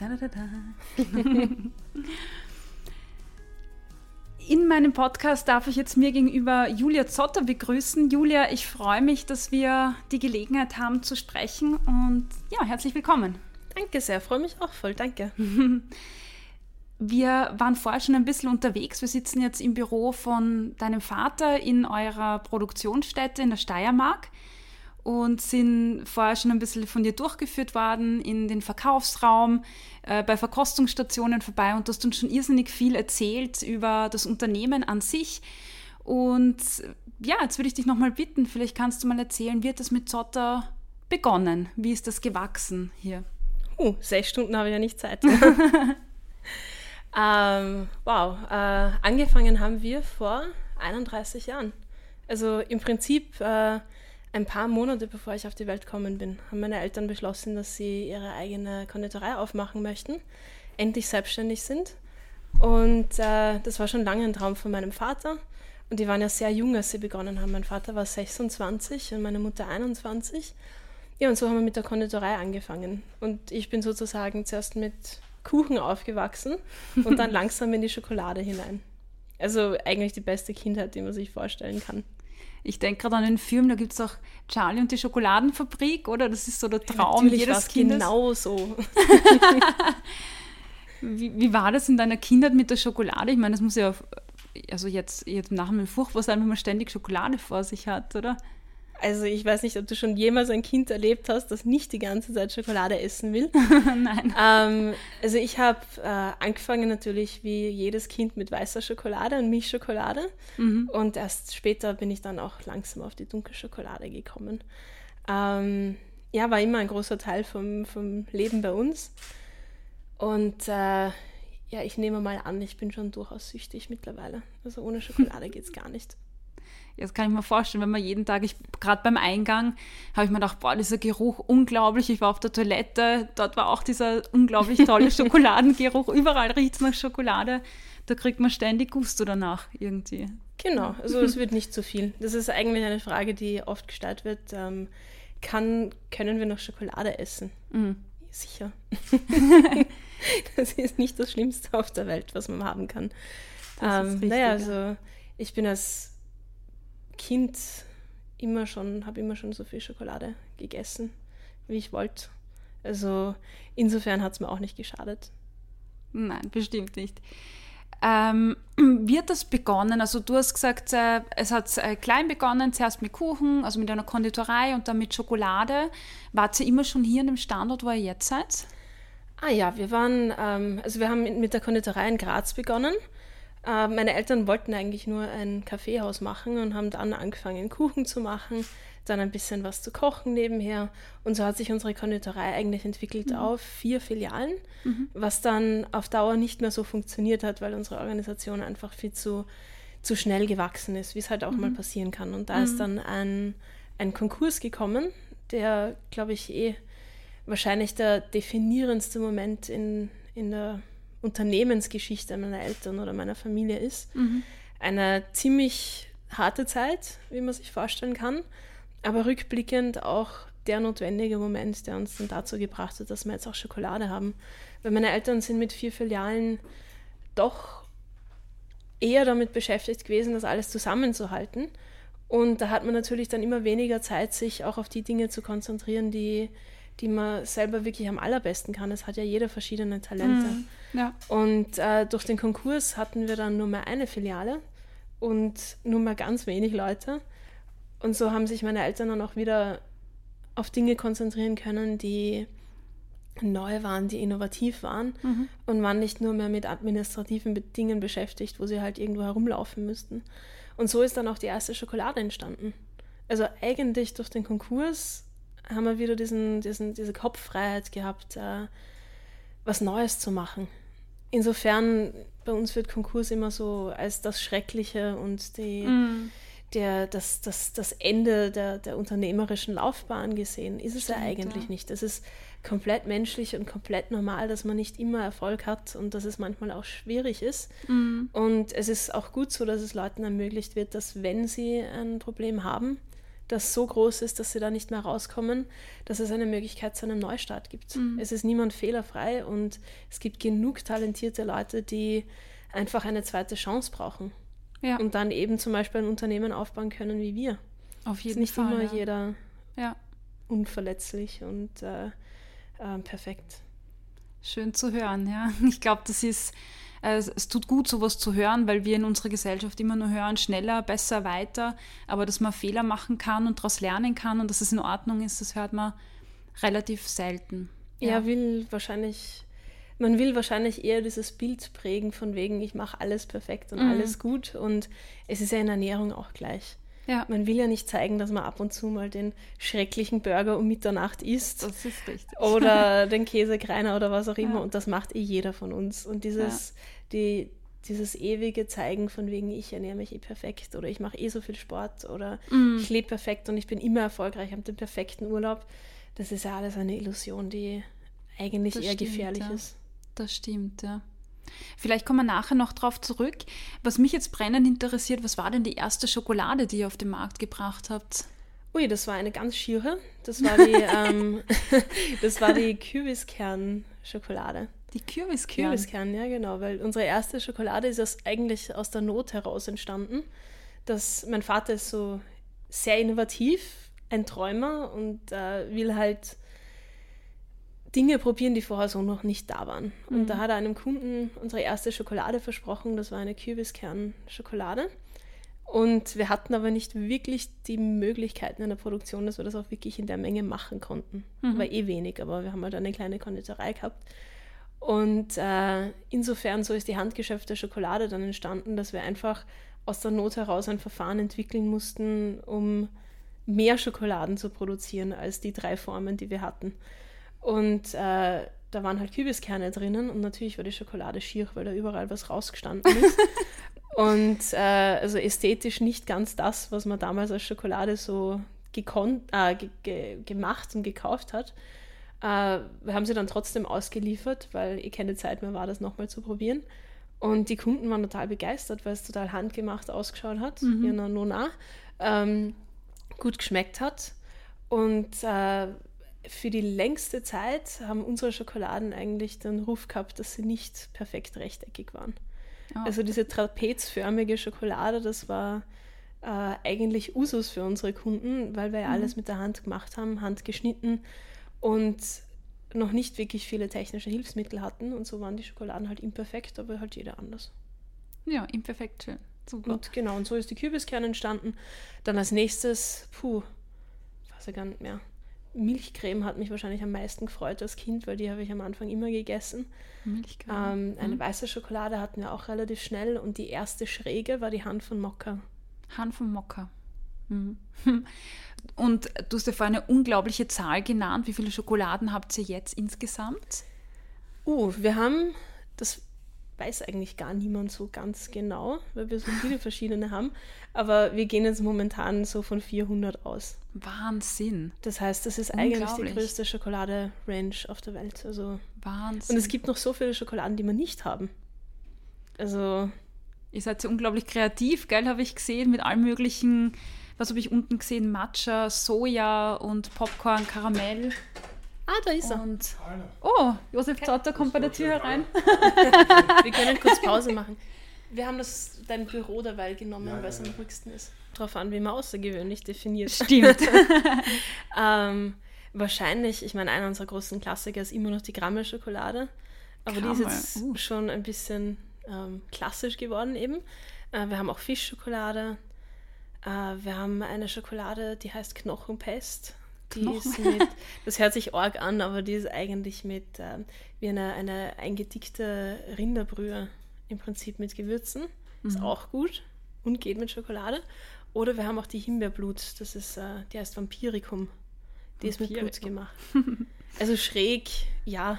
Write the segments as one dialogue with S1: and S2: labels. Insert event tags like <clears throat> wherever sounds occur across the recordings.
S1: Da, da, da, In meinem Podcast darf ich jetzt mir gegenüber Julia Zotter begrüßen. Julia, ich freue mich, dass wir die Gelegenheit haben zu sprechen und ja, herzlich willkommen.
S2: Danke sehr, freue mich auch voll, danke. <laughs>
S1: Wir waren vorher schon ein bisschen unterwegs. Wir sitzen jetzt im Büro von deinem Vater in eurer Produktionsstätte in der Steiermark und sind vorher schon ein bisschen von dir durchgeführt worden in den Verkaufsraum, äh, bei Verkostungsstationen vorbei und du hast uns schon irrsinnig viel erzählt über das Unternehmen an sich. Und ja, jetzt würde ich dich nochmal bitten, vielleicht kannst du mal erzählen, wie hat das mit Zotter begonnen? Wie ist das gewachsen hier?
S2: Uh, sechs Stunden habe ich ja nicht Zeit. <laughs> Ähm, wow, äh, angefangen haben wir vor 31 Jahren. Also im Prinzip äh, ein paar Monate bevor ich auf die Welt gekommen bin, haben meine Eltern beschlossen, dass sie ihre eigene Konditorei aufmachen möchten, endlich selbstständig sind. Und äh, das war schon lange ein Traum von meinem Vater. Und die waren ja sehr jung, als sie begonnen haben. Mein Vater war 26 und meine Mutter 21. Ja, und so haben wir mit der Konditorei angefangen. Und ich bin sozusagen zuerst mit Kuchen aufgewachsen und dann <laughs> langsam in die Schokolade hinein. Also eigentlich die beste Kindheit, die man sich vorstellen kann.
S1: Ich denke gerade an den Film, da gibt es auch Charlie und die Schokoladenfabrik, oder? Das ist so der Traum
S2: ja, jedes Kindes. Genau so. <laughs>
S1: wie, wie war das in deiner Kindheit mit der Schokolade? Ich meine, das muss ja, also jetzt, jetzt nach dem furchtbar sein, wenn man ständig Schokolade vor sich hat, oder?
S2: Also ich weiß nicht, ob du schon jemals ein Kind erlebt hast, das nicht die ganze Zeit Schokolade essen will. <laughs>
S1: Nein.
S2: Ähm, also ich habe äh, angefangen natürlich wie jedes Kind mit weißer Schokolade und Milchschokolade. Mhm. Und erst später bin ich dann auch langsam auf die dunkle Schokolade gekommen. Ähm, ja, war immer ein großer Teil vom, vom Leben bei uns. Und äh, ja, ich nehme mal an, ich bin schon durchaus süchtig mittlerweile. Also ohne Schokolade <laughs> geht es gar nicht.
S1: Das kann ich mir vorstellen, wenn man jeden Tag, ich gerade beim Eingang, habe ich mir gedacht, boah, dieser Geruch unglaublich. Ich war auf der Toilette, dort war auch dieser unglaublich tolle <laughs> Schokoladengeruch. Überall riecht es nach Schokolade. Da kriegt man ständig Gusto danach irgendwie.
S2: Genau, also es wird nicht zu viel. Das ist eigentlich eine Frage, die oft gestellt wird. Ähm, kann, können wir noch Schokolade essen? Mhm. Sicher. <laughs> das ist nicht das Schlimmste auf der Welt, was man haben kann. Ähm, naja, also ich bin als Kind immer schon, habe immer schon so viel Schokolade gegessen, wie ich wollte. Also insofern hat es mir auch nicht geschadet.
S1: Nein, bestimmt nicht. Ähm, <clears throat> wie hat das begonnen? Also du hast gesagt, äh, es hat äh, klein begonnen, zuerst mit Kuchen, also mit einer Konditorei und dann mit Schokolade. Wart ihr immer schon hier an dem Standort, wo ihr jetzt seid?
S2: Ah ja, wir waren, ähm, also wir haben mit der Konditorei in Graz begonnen äh, meine Eltern wollten eigentlich nur ein Kaffeehaus machen und haben dann angefangen, Kuchen zu machen, dann ein bisschen was zu kochen nebenher. Und so hat sich unsere Konditorei eigentlich entwickelt mhm. auf vier Filialen, mhm. was dann auf Dauer nicht mehr so funktioniert hat, weil unsere Organisation einfach viel zu, zu schnell gewachsen ist, wie es halt auch mhm. mal passieren kann. Und da ist mhm. dann ein, ein Konkurs gekommen, der, glaube ich, eh wahrscheinlich der definierendste Moment in, in der Unternehmensgeschichte meiner Eltern oder meiner Familie ist. Mhm. Eine ziemlich harte Zeit, wie man sich vorstellen kann, aber rückblickend auch der notwendige Moment, der uns dann dazu gebracht hat, dass wir jetzt auch Schokolade haben. Weil meine Eltern sind mit vier Filialen doch eher damit beschäftigt gewesen, das alles zusammenzuhalten. Und da hat man natürlich dann immer weniger Zeit, sich auch auf die Dinge zu konzentrieren, die, die man selber wirklich am allerbesten kann. Es hat ja jeder verschiedene Talente. Mhm.
S1: Ja.
S2: Und äh, durch den Konkurs hatten wir dann nur mehr eine Filiale und nur mehr ganz wenig Leute. Und so haben sich meine Eltern dann auch wieder auf Dinge konzentrieren können, die neu waren, die innovativ waren mhm. und waren nicht nur mehr mit administrativen Dingen beschäftigt, wo sie halt irgendwo herumlaufen müssten. Und so ist dann auch die erste Schokolade entstanden. Also eigentlich durch den Konkurs haben wir wieder diesen, diesen, diese Kopffreiheit gehabt, äh, was Neues zu machen insofern, bei uns wird Konkurs immer so als das Schreckliche und die, mm. der, das, das, das Ende der, der unternehmerischen Laufbahn gesehen. Ist es Stimmt, ja eigentlich ja. nicht. Es ist komplett menschlich und komplett normal, dass man nicht immer Erfolg hat und dass es manchmal auch schwierig ist. Mm. Und es ist auch gut so, dass es Leuten ermöglicht wird, dass wenn sie ein Problem haben, das so groß ist, dass sie da nicht mehr rauskommen, dass es eine Möglichkeit zu einem Neustart gibt. Mhm. Es ist niemand fehlerfrei und es gibt genug talentierte Leute, die einfach eine zweite Chance brauchen. Ja. Und dann eben zum Beispiel ein Unternehmen aufbauen können wie wir.
S1: Auf jeden ist nicht Fall.
S2: immer
S1: ja.
S2: jeder ja. unverletzlich und äh, äh, perfekt.
S1: Schön zu hören, ja. <laughs> Ich glaube, das ist es, es tut gut, sowas zu hören, weil wir in unserer Gesellschaft immer nur hören, schneller, besser, weiter. Aber dass man Fehler machen kann und daraus lernen kann und dass es in Ordnung ist, das hört man relativ selten.
S2: Ja, ja will wahrscheinlich, man will wahrscheinlich eher dieses Bild prägen von wegen, ich mache alles perfekt und mhm. alles gut. Und es ist ja in Ernährung auch gleich. Ja. Man will ja nicht zeigen, dass man ab und zu mal den schrecklichen Burger um Mitternacht isst.
S1: Das ist richtig.
S2: Oder <laughs> den Käsekreiner oder was auch immer. Ja. Und das macht eh jeder von uns. Und dieses, ja. die, dieses ewige Zeigen von wegen, ich ernähre mich eh perfekt oder ich mache eh so viel Sport oder mm. ich lebe perfekt und ich bin immer erfolgreich, habe den perfekten Urlaub, das ist ja alles eine Illusion, die eigentlich das eher stimmt, gefährlich ist.
S1: Das stimmt, ja. Vielleicht kommen wir nachher noch darauf zurück. Was mich jetzt brennend interessiert, was war denn die erste Schokolade, die ihr auf den Markt gebracht habt?
S2: Ui, das war eine ganz schiere. Das war die, <laughs> ähm, <laughs> das war die Kürbiskern-Schokolade.
S1: Die Kürbiskern?
S2: Kürbiskern, ja genau, weil unsere erste Schokolade ist aus, eigentlich aus der Not heraus entstanden. Das, mein Vater ist so sehr innovativ, ein Träumer und äh, will halt Dinge probieren, die vorher so noch nicht da waren. Und mhm. da hat er einem Kunden unsere erste Schokolade versprochen. Das war eine Kürbiskern-Schokolade. Und wir hatten aber nicht wirklich die Möglichkeiten in der Produktion, dass wir das auch wirklich in der Menge machen konnten. Mhm. War eh wenig, aber wir haben halt eine kleine Konditorei gehabt. Und äh, insofern so ist die Handgeschäft der Schokolade dann entstanden, dass wir einfach aus der Not heraus ein Verfahren entwickeln mussten, um mehr Schokoladen zu produzieren als die drei Formen, die wir hatten. Und äh, da waren halt Kübiskerne drinnen und natürlich war die Schokolade schier, weil da überall was rausgestanden ist. <laughs> und äh, also ästhetisch nicht ganz das, was man damals als Schokolade so gekonnt, äh, ge ge gemacht und gekauft hat. Äh, wir haben sie dann trotzdem ausgeliefert, weil eh keine Zeit mehr war, das nochmal zu probieren. Und die Kunden waren total begeistert, weil es total handgemacht ausgeschaut hat, mhm. wie eine Nona, ähm, gut geschmeckt hat. Und äh, für die längste Zeit haben unsere Schokoladen eigentlich den Ruf gehabt, dass sie nicht perfekt rechteckig waren. Oh. Also diese trapezförmige Schokolade, das war äh, eigentlich Usus für unsere Kunden, weil wir ja mhm. alles mit der Hand gemacht haben, handgeschnitten und noch nicht wirklich viele technische Hilfsmittel hatten und so waren die Schokoladen halt imperfekt, aber halt jeder anders.
S1: Ja, imperfekt schön.
S2: Super. Und genau, und so ist die Kürbiskern entstanden. Dann als nächstes, puh, weiß ich gar nicht mehr. Milchcreme hat mich wahrscheinlich am meisten gefreut als Kind, weil die habe ich am Anfang immer gegessen. Milchcreme. Ähm, eine mhm. weiße Schokolade hatten wir auch relativ schnell und die erste schräge war die Hand von Mokka.
S1: Hand von Mokka. Mhm. <laughs> Und du hast ja vorhin eine unglaubliche Zahl genannt. Wie viele Schokoladen habt ihr jetzt insgesamt?
S2: Uh, wir haben, das weiß eigentlich gar niemand so ganz genau, weil wir so viele verschiedene haben. Aber wir gehen jetzt momentan so von 400 aus.
S1: Wahnsinn.
S2: Das heißt, das ist eigentlich die größte Schokolade-Range auf der Welt. Also Wahnsinn. Und es gibt noch so viele Schokoladen, die wir nicht haben. Also.
S1: Ihr seid ja unglaublich kreativ, gell, habe ich gesehen, mit allen möglichen, was habe ich unten gesehen, Matcha, Soja und Popcorn, Karamell.
S2: Ah, da ist er.
S1: Und, oh, Josef Zotter kommt bei der Tür herein. <laughs>
S2: Wir können kurz Pause machen. Wir haben das dein Büro derweil genommen, ja, weil es ja, am ruhigsten ist. Darauf an, wie man außergewöhnlich definiert.
S1: Stimmt. <laughs>
S2: ähm, wahrscheinlich, ich meine, einer unserer großen Klassiker ist immer noch die Grammel-Schokolade. Aber Grammel. die ist jetzt uh. schon ein bisschen ähm, klassisch geworden eben. Äh, wir haben auch Fischschokolade. Äh, wir haben eine Schokolade, die heißt Knochenpest. Die ist mit, das hört sich arg an, aber die ist eigentlich mit äh, wie eine, eine eingedickte Rinderbrühe im Prinzip mit Gewürzen. Mhm. Ist auch gut und geht mit Schokolade. Oder wir haben auch die Himbeerblut, das ist, äh, die heißt Vampiricum. Die Vampiricum. ist mit Blut gemacht. <laughs> also schräg, ja.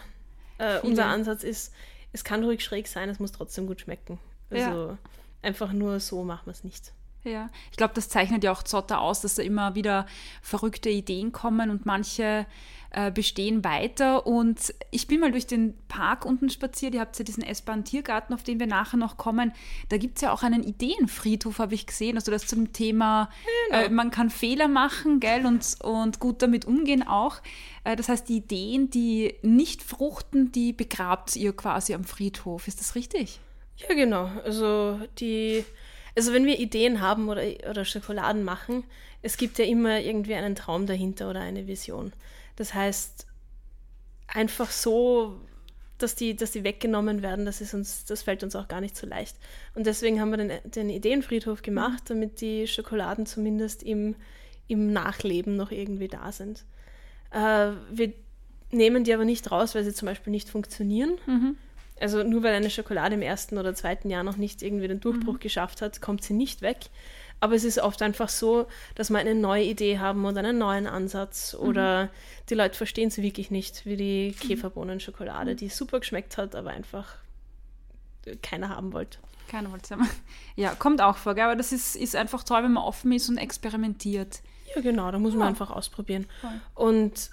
S2: Äh, unser Ansatz ist, es kann ruhig schräg sein, es muss trotzdem gut schmecken. Also ja. einfach nur so machen wir es nicht.
S1: Ja, ich glaube, das zeichnet ja auch Zotter aus, dass da immer wieder verrückte Ideen kommen und manche äh, bestehen weiter. Und ich bin mal durch den Park unten spaziert. Ihr habt ja diesen S-Bahn-Tiergarten, auf den wir nachher noch kommen. Da gibt es ja auch einen Ideenfriedhof, habe ich gesehen. Also das zum Thema, genau. äh, man kann Fehler machen, gell, und, und gut damit umgehen auch. Äh, das heißt, die Ideen, die nicht fruchten, die begrabt ihr quasi am Friedhof. Ist das richtig?
S2: Ja, genau. Also die also wenn wir Ideen haben oder, oder Schokoladen machen, es gibt ja immer irgendwie einen Traum dahinter oder eine Vision. Das heißt, einfach so, dass die, dass die weggenommen werden, das, ist uns, das fällt uns auch gar nicht so leicht. Und deswegen haben wir den, den Ideenfriedhof gemacht, damit die Schokoladen zumindest im, im Nachleben noch irgendwie da sind. Äh, wir nehmen die aber nicht raus, weil sie zum Beispiel nicht funktionieren. Mhm. Also nur weil eine Schokolade im ersten oder zweiten Jahr noch nicht irgendwie den Durchbruch mhm. geschafft hat, kommt sie nicht weg. Aber es ist oft einfach so, dass wir eine neue Idee haben oder einen neuen Ansatz mhm. oder die Leute verstehen es wirklich nicht, wie die mhm. Käferbohnenschokolade, die super geschmeckt hat, aber einfach keiner haben wollte.
S1: Keiner wollte es haben. Ja, kommt auch vor, gell? aber das ist, ist einfach toll, wenn man offen ist und experimentiert.
S2: Ja, genau, da muss man ja. einfach ausprobieren. Voll. Und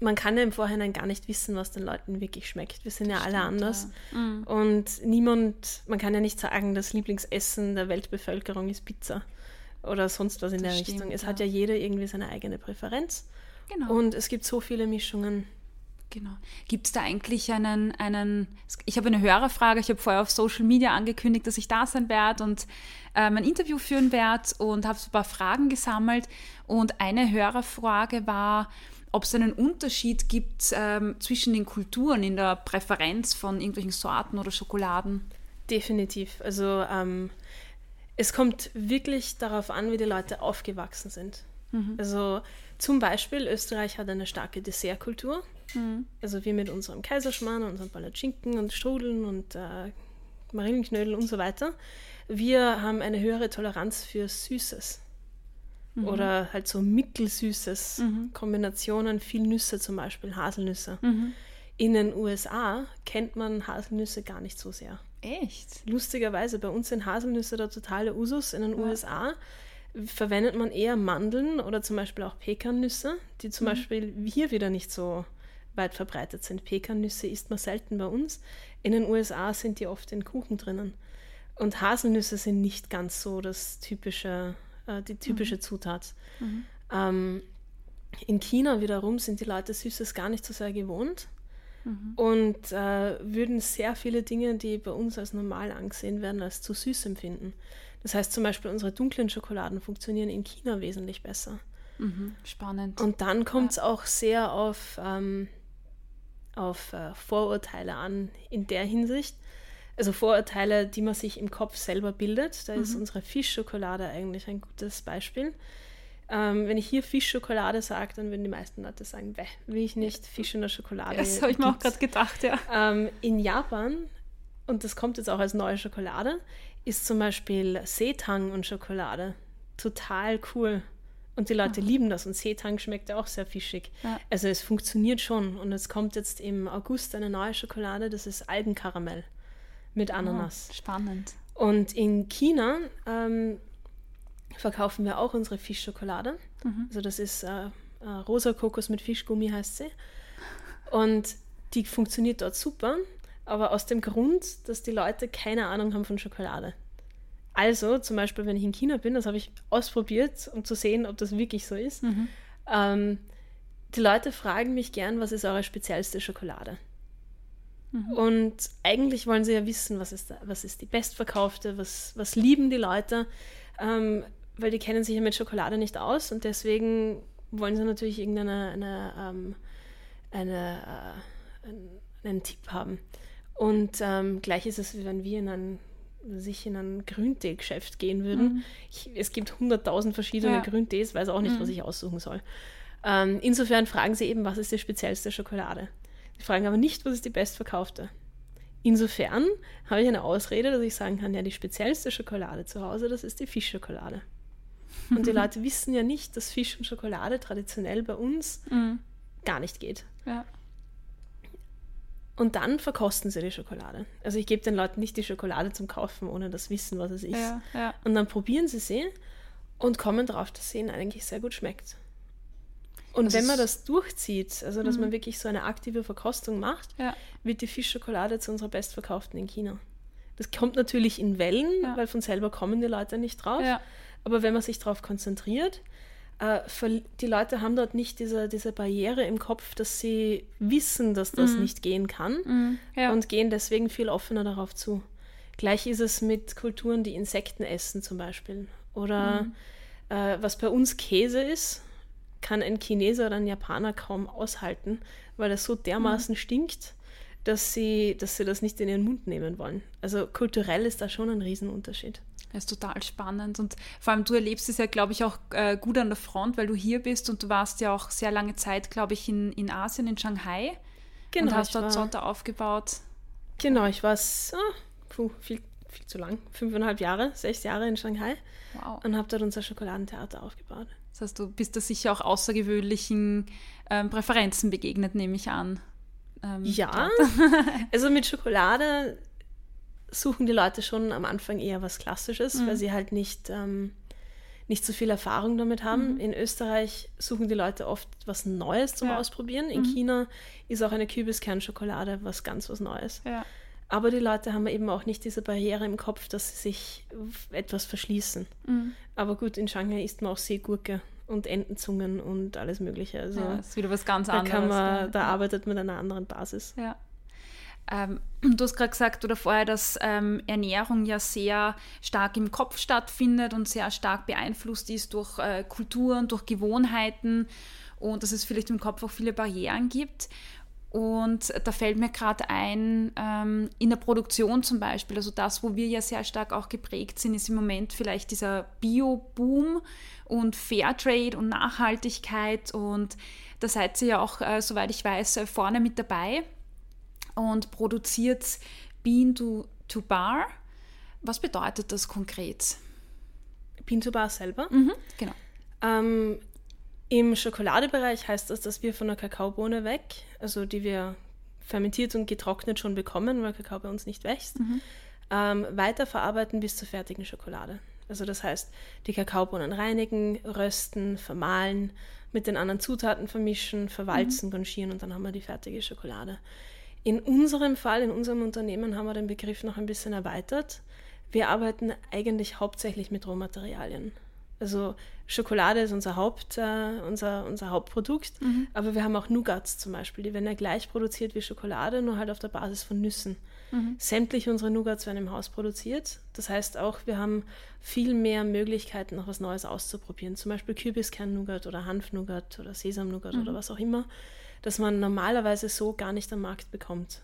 S2: man kann ja im Vorhinein gar nicht wissen, was den Leuten wirklich schmeckt. Wir sind ja Stimmt, alle anders. Ja. Mhm. Und niemand, man kann ja nicht sagen, das Lieblingsessen der Weltbevölkerung ist Pizza oder sonst was in das der stimmt, Richtung. Es ja. hat ja jeder irgendwie seine eigene Präferenz. Genau. Und es gibt so viele Mischungen.
S1: Genau. Gibt es da eigentlich einen, einen ich habe eine Hörerfrage, ich habe vorher auf Social Media angekündigt, dass ich da sein werde und ähm, ein Interview führen werde und habe so ein paar Fragen gesammelt. Und eine Hörerfrage war, ob es einen Unterschied gibt ähm, zwischen den Kulturen in der Präferenz von irgendwelchen Sorten oder Schokoladen.
S2: Definitiv. Also ähm, es kommt wirklich darauf an, wie die Leute aufgewachsen sind. Mhm. Also zum Beispiel, Österreich hat eine starke Dessertkultur. Mhm. Also wir mit unserem Kaiserschmarrn, unseren Palatschinken und Strudeln und äh, Marillenknödel und so weiter. Wir haben eine höhere Toleranz für Süßes. Mhm. Oder halt so mittelsüßes mhm. Kombinationen, viel Nüsse zum Beispiel, Haselnüsse. Mhm. In den USA kennt man Haselnüsse gar nicht so sehr.
S1: Echt?
S2: Lustigerweise, bei uns sind Haselnüsse der totale Usus. In den ja. USA verwendet man eher Mandeln oder zum Beispiel auch Pekannüsse, die zum mhm. Beispiel hier wieder nicht so weit verbreitet sind. Pekannüsse isst man selten bei uns. In den USA sind die oft in Kuchen drinnen. Und Haselnüsse sind nicht ganz so das typische äh, die typische mhm. Zutat. Mhm. Ähm, in China wiederum sind die Leute Süßes gar nicht so sehr gewohnt mhm. und äh, würden sehr viele Dinge, die bei uns als normal angesehen werden, als zu süß empfinden. Das heißt zum Beispiel, unsere dunklen Schokoladen funktionieren in China wesentlich besser.
S1: Mhm. Spannend.
S2: Und dann kommt es ja. auch sehr auf, ähm, auf äh, Vorurteile an in der Hinsicht also Vorurteile, die man sich im Kopf selber bildet. Da mhm. ist unsere Fischschokolade eigentlich ein gutes Beispiel. Ähm, wenn ich hier Fischschokolade sage, dann würden die meisten Leute sagen, Bäh, will ich nicht, Fisch in der Schokolade.
S1: Das habe ich mir auch gerade gedacht, ja.
S2: Ähm, in Japan, und das kommt jetzt auch als neue Schokolade, ist zum Beispiel Seetang und Schokolade total cool. Und die Leute mhm. lieben das und Seetang schmeckt ja auch sehr fischig. Ja. Also es funktioniert schon. Und es kommt jetzt im August eine neue Schokolade, das ist Algenkaramell mit Ananas.
S1: Oh, spannend.
S2: Und in China ähm, verkaufen wir auch unsere Fischschokolade. Mhm. Also das ist äh, äh, rosa Kokos mit Fischgummi heißt sie. Und die funktioniert dort super, aber aus dem Grund, dass die Leute keine Ahnung haben von Schokolade. Also zum Beispiel, wenn ich in China bin, das habe ich ausprobiert, um zu sehen, ob das wirklich so ist. Mhm. Ähm, die Leute fragen mich gern, was ist eure speziellste Schokolade? Mhm. Und eigentlich wollen sie ja wissen, was ist, was ist die bestverkaufte, was, was lieben die Leute, ähm, weil die kennen sich ja mit Schokolade nicht aus und deswegen wollen sie natürlich irgendeine eine, ähm, eine, äh, einen, einen, Tipp haben. Und ähm, gleich ist es, wie wenn wir in ein sich in ein Grüntee-Geschäft gehen würden. Mhm. Ich, es gibt hunderttausend verschiedene ja. Grüntees, weiß auch nicht, mhm. was ich aussuchen soll. Ähm, insofern fragen sie eben, was ist die speziellste Schokolade? Sie fragen aber nicht, was ist die bestverkaufte. Insofern habe ich eine Ausrede, dass ich sagen kann, ja, die speziellste Schokolade zu Hause, das ist die Fischschokolade. Und die <laughs> Leute wissen ja nicht, dass Fisch und Schokolade traditionell bei uns mhm. gar nicht geht. Ja. Und dann verkosten sie die Schokolade. Also ich gebe den Leuten nicht die Schokolade zum Kaufen, ohne das Wissen, was es ist.
S1: Ja, ja.
S2: Und dann probieren sie sie und kommen drauf, dass sie ihnen eigentlich sehr gut schmeckt. Und
S1: Das
S2: wenn man das durchzieht, also dass
S1: Mhm.
S2: man wirklich so eine aktive Verkostung macht,
S1: Ja.
S2: wird die Fischschokolade zu unserer bestverkauften in China. Das kommt natürlich in Wellen,
S1: Ja.
S2: weil von selber kommen die Leute nicht drauf.
S1: Ja.
S2: Aber wenn man sich darauf konzentriert, äh, die Leute haben dort nicht diese, diese Barriere im Kopf, dass sie wissen, dass das
S1: Mhm.
S2: nicht gehen kann
S1: Mhm.
S2: Und gehen deswegen viel offener darauf zu. Gleich ist es mit Kulturen, die Insekten essen zum Beispiel. Oder
S1: Mhm.
S2: äh, was bei uns Käse ist, kann ein Chineser oder ein Japaner kaum aushalten, weil das so dermaßen stinkt, dass sie, dass sie das nicht in ihren Mund nehmen wollen. Also kulturell ist da schon ein Riesenunterschied.
S1: Das ist total spannend und vor allem du erlebst es ja, glaube ich, auch äh, gut an der Front, weil du hier bist und du warst ja auch sehr lange Zeit, glaube ich, in, in Asien, in Shanghai und hast dort Zotter aufgebaut.
S2: Genau, ich war ah, puh, viel, viel zu lang, fünfeinhalb Jahre, sechs Jahre in Shanghai
S1: Wow.
S2: und habe dort unser Schokoladentheater aufgebaut.
S1: Das heißt, du bist da sicher auch außergewöhnlichen ähm, Präferenzen begegnet, nehme ich an. Ähm,
S2: Ja, <laughs> also mit Schokolade suchen die Leute schon am Anfang eher was Klassisches,
S1: Mhm.
S2: weil sie halt nicht, ähm, nicht so viel Erfahrung damit haben.
S1: Mhm.
S2: In Österreich suchen die Leute oft was Neues zum
S1: Ja.
S2: Ausprobieren. In
S1: Mhm.
S2: China ist auch eine Kürbiskernchokolade was ganz was Neues.
S1: Ja.
S2: Aber die Leute haben eben auch nicht diese Barriere im Kopf, dass sie sich etwas verschließen.
S1: Mhm.
S2: Aber gut, in Shanghai isst man auch Seegurke und Entenzungen und alles Mögliche. Also
S1: ja, ist wieder was ganz
S2: da,
S1: anderes.
S2: man, da arbeitet man an einer anderen Basis.
S1: Ja. Ähm, <clears throat> du hast gerade gesagt oder vorher, dass ähm, Ernährung ja sehr stark im Kopf stattfindet und sehr stark beeinflusst ist durch äh, Kulturen, durch Gewohnheiten und dass es vielleicht im Kopf auch viele Barrieren gibt. Und da fällt mir gerade ein, ähm, in der Produktion zum Beispiel, also das, wo wir ja sehr stark auch geprägt sind, ist im Moment vielleicht dieser Bio-Boom und Fairtrade und Nachhaltigkeit. Und da seid ihr ja auch, äh, soweit ich weiß, äh, vorne mit dabei und produziert Bean to, to Bar. Was bedeutet das konkret?
S2: Bean to Bar selber.
S1: Mhm, genau.
S2: Ähm, Im Schokoladebereich heißt das, dass wir von der Kakaobohne weg, also die wir fermentiert und getrocknet schon bekommen, weil Kakao bei uns nicht wächst, ähm, weiterverarbeiten bis zur fertigen Schokolade. Also das heißt, die Kakaobohnen reinigen, rösten, vermahlen, mit den anderen Zutaten vermischen, verwalzen, gonchieren und dann haben wir die fertige Schokolade. In unserem Fall, in unserem Unternehmen, haben wir den Begriff noch ein bisschen erweitert. Wir arbeiten eigentlich hauptsächlich mit Rohmaterialien. Also Schokolade ist unser, Haupt, äh, unser, unser Hauptprodukt, aber wir haben auch Nougats zum Beispiel, die werden ja gleich produziert wie Schokolade, nur halt auf der Basis von Nüssen. Sämtliche unsere Nougats werden im Haus produziert. Das heißt auch, wir haben viel mehr Möglichkeiten, noch was Neues auszuprobieren. Zum Beispiel Kürbiskern-Nougat oder Hanf-Nougat oder Sesam-Nougat oder was auch immer, das man normalerweise so gar nicht am Markt bekommt.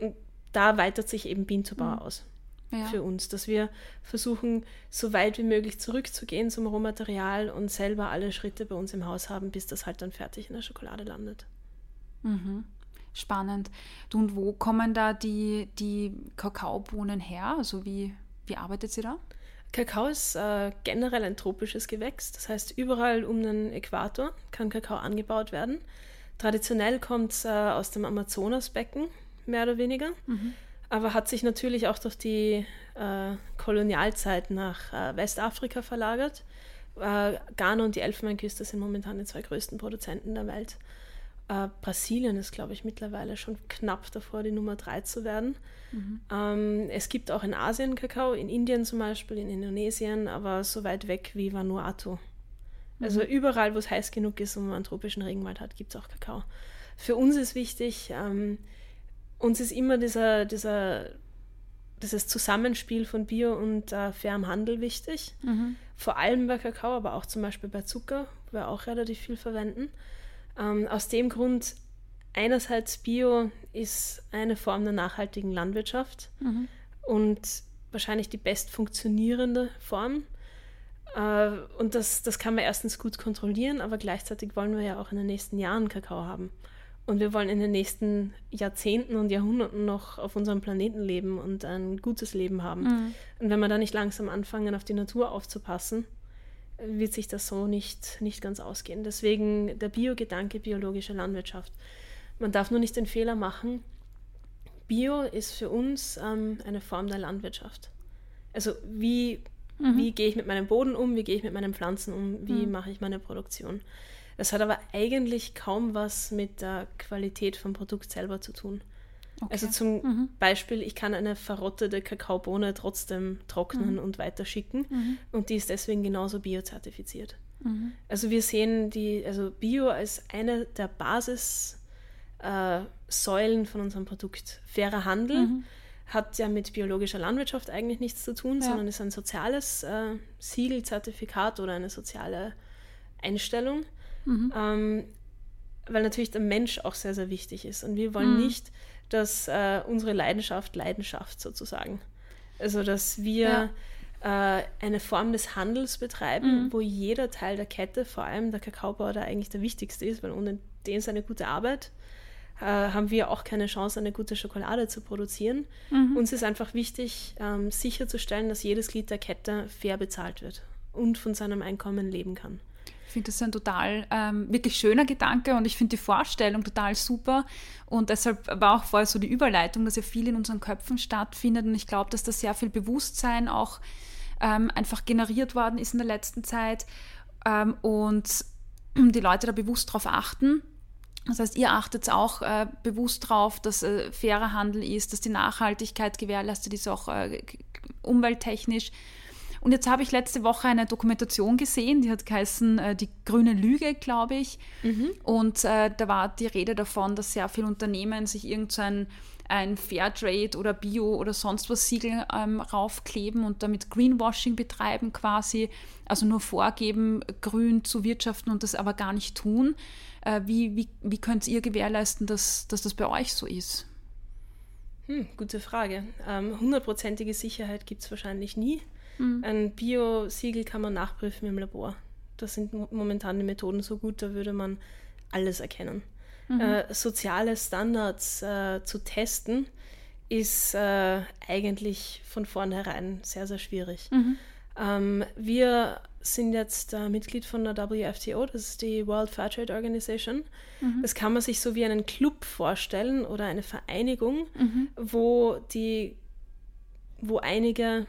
S2: Und da weitet sich eben Bean to Bar aus
S1: Ja.
S2: für uns, dass wir versuchen, so weit wie möglich zurückzugehen zum Rohmaterial und selber alle Schritte bei uns im Haus haben, bis das halt dann fertig in der Schokolade landet.
S1: Spannend. Du, und wo kommen da die, die Kakaobohnen her? Also wie, wie arbeitet ihr da?
S2: Kakao ist äh, generell ein tropisches Gewächs, das heißt überall um den Äquator kann Kakao angebaut werden. Traditionell kommt es äh, aus dem Amazonasbecken, mehr oder weniger, aber hat sich natürlich auch durch die äh, Kolonialzeit nach äh, Westafrika verlagert. Äh, Ghana und die Elfenbeinküste sind momentan die zwei größten Produzenten der Welt. Äh, Brasilien ist, glaube ich, mittlerweile schon knapp davor, die Nummer drei zu werden. Ähm, es gibt auch in Asien Kakao, in Indien zum Beispiel, in Indonesien, aber so weit weg wie Vanuatu. Also überall, wo es heiß genug ist und man einen tropischen Regenwald hat, gibt es auch Kakao. Für uns ist wichtig, ähm, uns ist immer dieser, dieser, dieses Zusammenspiel von Bio und äh, fairem Handel wichtig. Vor allem bei Kakao, aber auch zum Beispiel bei Zucker, wo wir auch relativ viel verwenden. Ähm, aus dem Grund, einerseits Bio ist eine Form der nachhaltigen Landwirtschaft und wahrscheinlich die best funktionierende Form. Äh, und das, das kann man erstens gut kontrollieren, aber gleichzeitig wollen wir ja auch in den nächsten Jahren Kakao haben. Und wir wollen in den nächsten Jahrzehnten und Jahrhunderten noch auf unserem Planeten leben und ein gutes Leben haben. Und wenn wir da nicht langsam anfangen, auf die Natur aufzupassen, wird sich das so nicht, nicht ganz ausgehen. Deswegen der Biogedanke biologische Landwirtschaft. Man darf nur nicht den Fehler machen, Bio ist für uns ähm, eine Form der Landwirtschaft. Also wie, mhm. wie gehe ich mit meinem Boden um, wie gehe ich mit meinen Pflanzen um, wie mhm. mache ich meine Produktion. Das hat aber eigentlich kaum was mit der Qualität vom Produkt selber zu tun. Okay. Also zum mhm. Beispiel, ich kann eine verrottete Kakaobohne trotzdem trocknen mhm. und weiterschicken mhm. und die ist deswegen genauso biozertifiziert. Mhm. Also wir sehen die, also Bio als eine der Basissäulen äh, von unserem Produkt. Fairer Handel mhm. hat ja mit biologischer Landwirtschaft eigentlich nichts zu tun, ja. sondern ist ein soziales äh, Siegel, Zertifikat oder eine soziale Einstellung. Mhm. Ähm, weil natürlich der Mensch auch sehr, sehr wichtig ist. Und wir wollen mhm. nicht, dass äh, unsere Leidenschaft Leidenschaft sozusagen. Also dass wir ja. äh, eine Form des Handels betreiben, mhm. wo jeder Teil der Kette, vor allem der Kakaobauer, der eigentlich der wichtigste ist, weil ohne den seine gute Arbeit äh, haben wir auch keine Chance, eine gute Schokolade zu produzieren. Mhm. Uns ist einfach wichtig, ähm, sicherzustellen, dass jedes Glied der Kette fair bezahlt wird und von seinem Einkommen leben kann
S1: finde das ein total ähm, wirklich schöner Gedanke und ich finde die Vorstellung total super. Und deshalb war auch vorher so die Überleitung, dass ja viel in unseren Köpfen stattfindet. Und ich glaube, dass da sehr viel Bewusstsein auch ähm, einfach generiert worden ist in der letzten Zeit ähm, und die Leute da bewusst darauf achten. Das heißt, ihr achtet auch äh, bewusst darauf, dass äh, fairer Handel ist, dass die Nachhaltigkeit gewährleistet ist, auch äh, umwelttechnisch. Und jetzt habe ich letzte Woche eine Dokumentation gesehen, die hat geheißen äh, Die grüne Lüge, glaube ich. Mhm. Und äh, da war die Rede davon, dass sehr viele Unternehmen sich irgendein ein Fairtrade oder Bio oder sonst was Siegel ähm, raufkleben und damit Greenwashing betreiben quasi, also nur vorgeben, grün zu wirtschaften und das aber gar nicht tun. Äh, wie, wie, wie könnt ihr gewährleisten, dass, dass das bei euch so ist?
S2: Hm, gute Frage. Ähm, hundertprozentige Sicherheit gibt es wahrscheinlich nie. Mhm. Ein Bio-Siegel kann man nachprüfen im Labor. Das sind momentan die Methoden so gut, da würde man alles erkennen. Mhm. Äh, soziale Standards äh, zu testen ist äh, eigentlich von vornherein sehr, sehr schwierig. Mhm. Ähm, wir sind jetzt äh, Mitglied von der WFTO, das ist die World Fair Trade Organization. Mhm. Das kann man sich so wie einen Club vorstellen oder eine Vereinigung, mhm. wo die, wo einige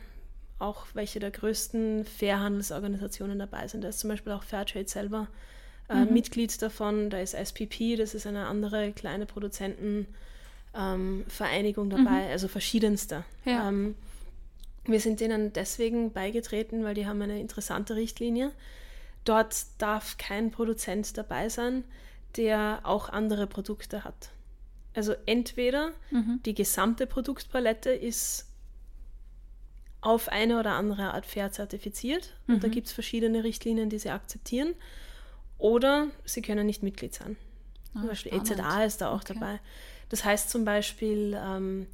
S2: auch welche der größten Fairhandelsorganisationen dabei sind. Da ist zum Beispiel auch Fairtrade selber äh, mhm. Mitglied davon. Da ist SPP, das ist eine andere kleine Produzentenvereinigung ähm, dabei, mhm. also verschiedenste. Ja. Ähm, wir sind denen deswegen beigetreten, weil die haben eine interessante Richtlinie. Dort darf kein Produzent dabei sein, der auch andere Produkte hat. Also entweder mhm. die gesamte Produktpalette ist auf eine oder andere Art fair zertifiziert. Und da mhm. gibt es verschiedene Richtlinien, die sie akzeptieren. Oder sie können nicht Mitglied sein. Ah, zum Beispiel spannend. EZA ist da auch okay. dabei. Das heißt zum Beispiel, ähm,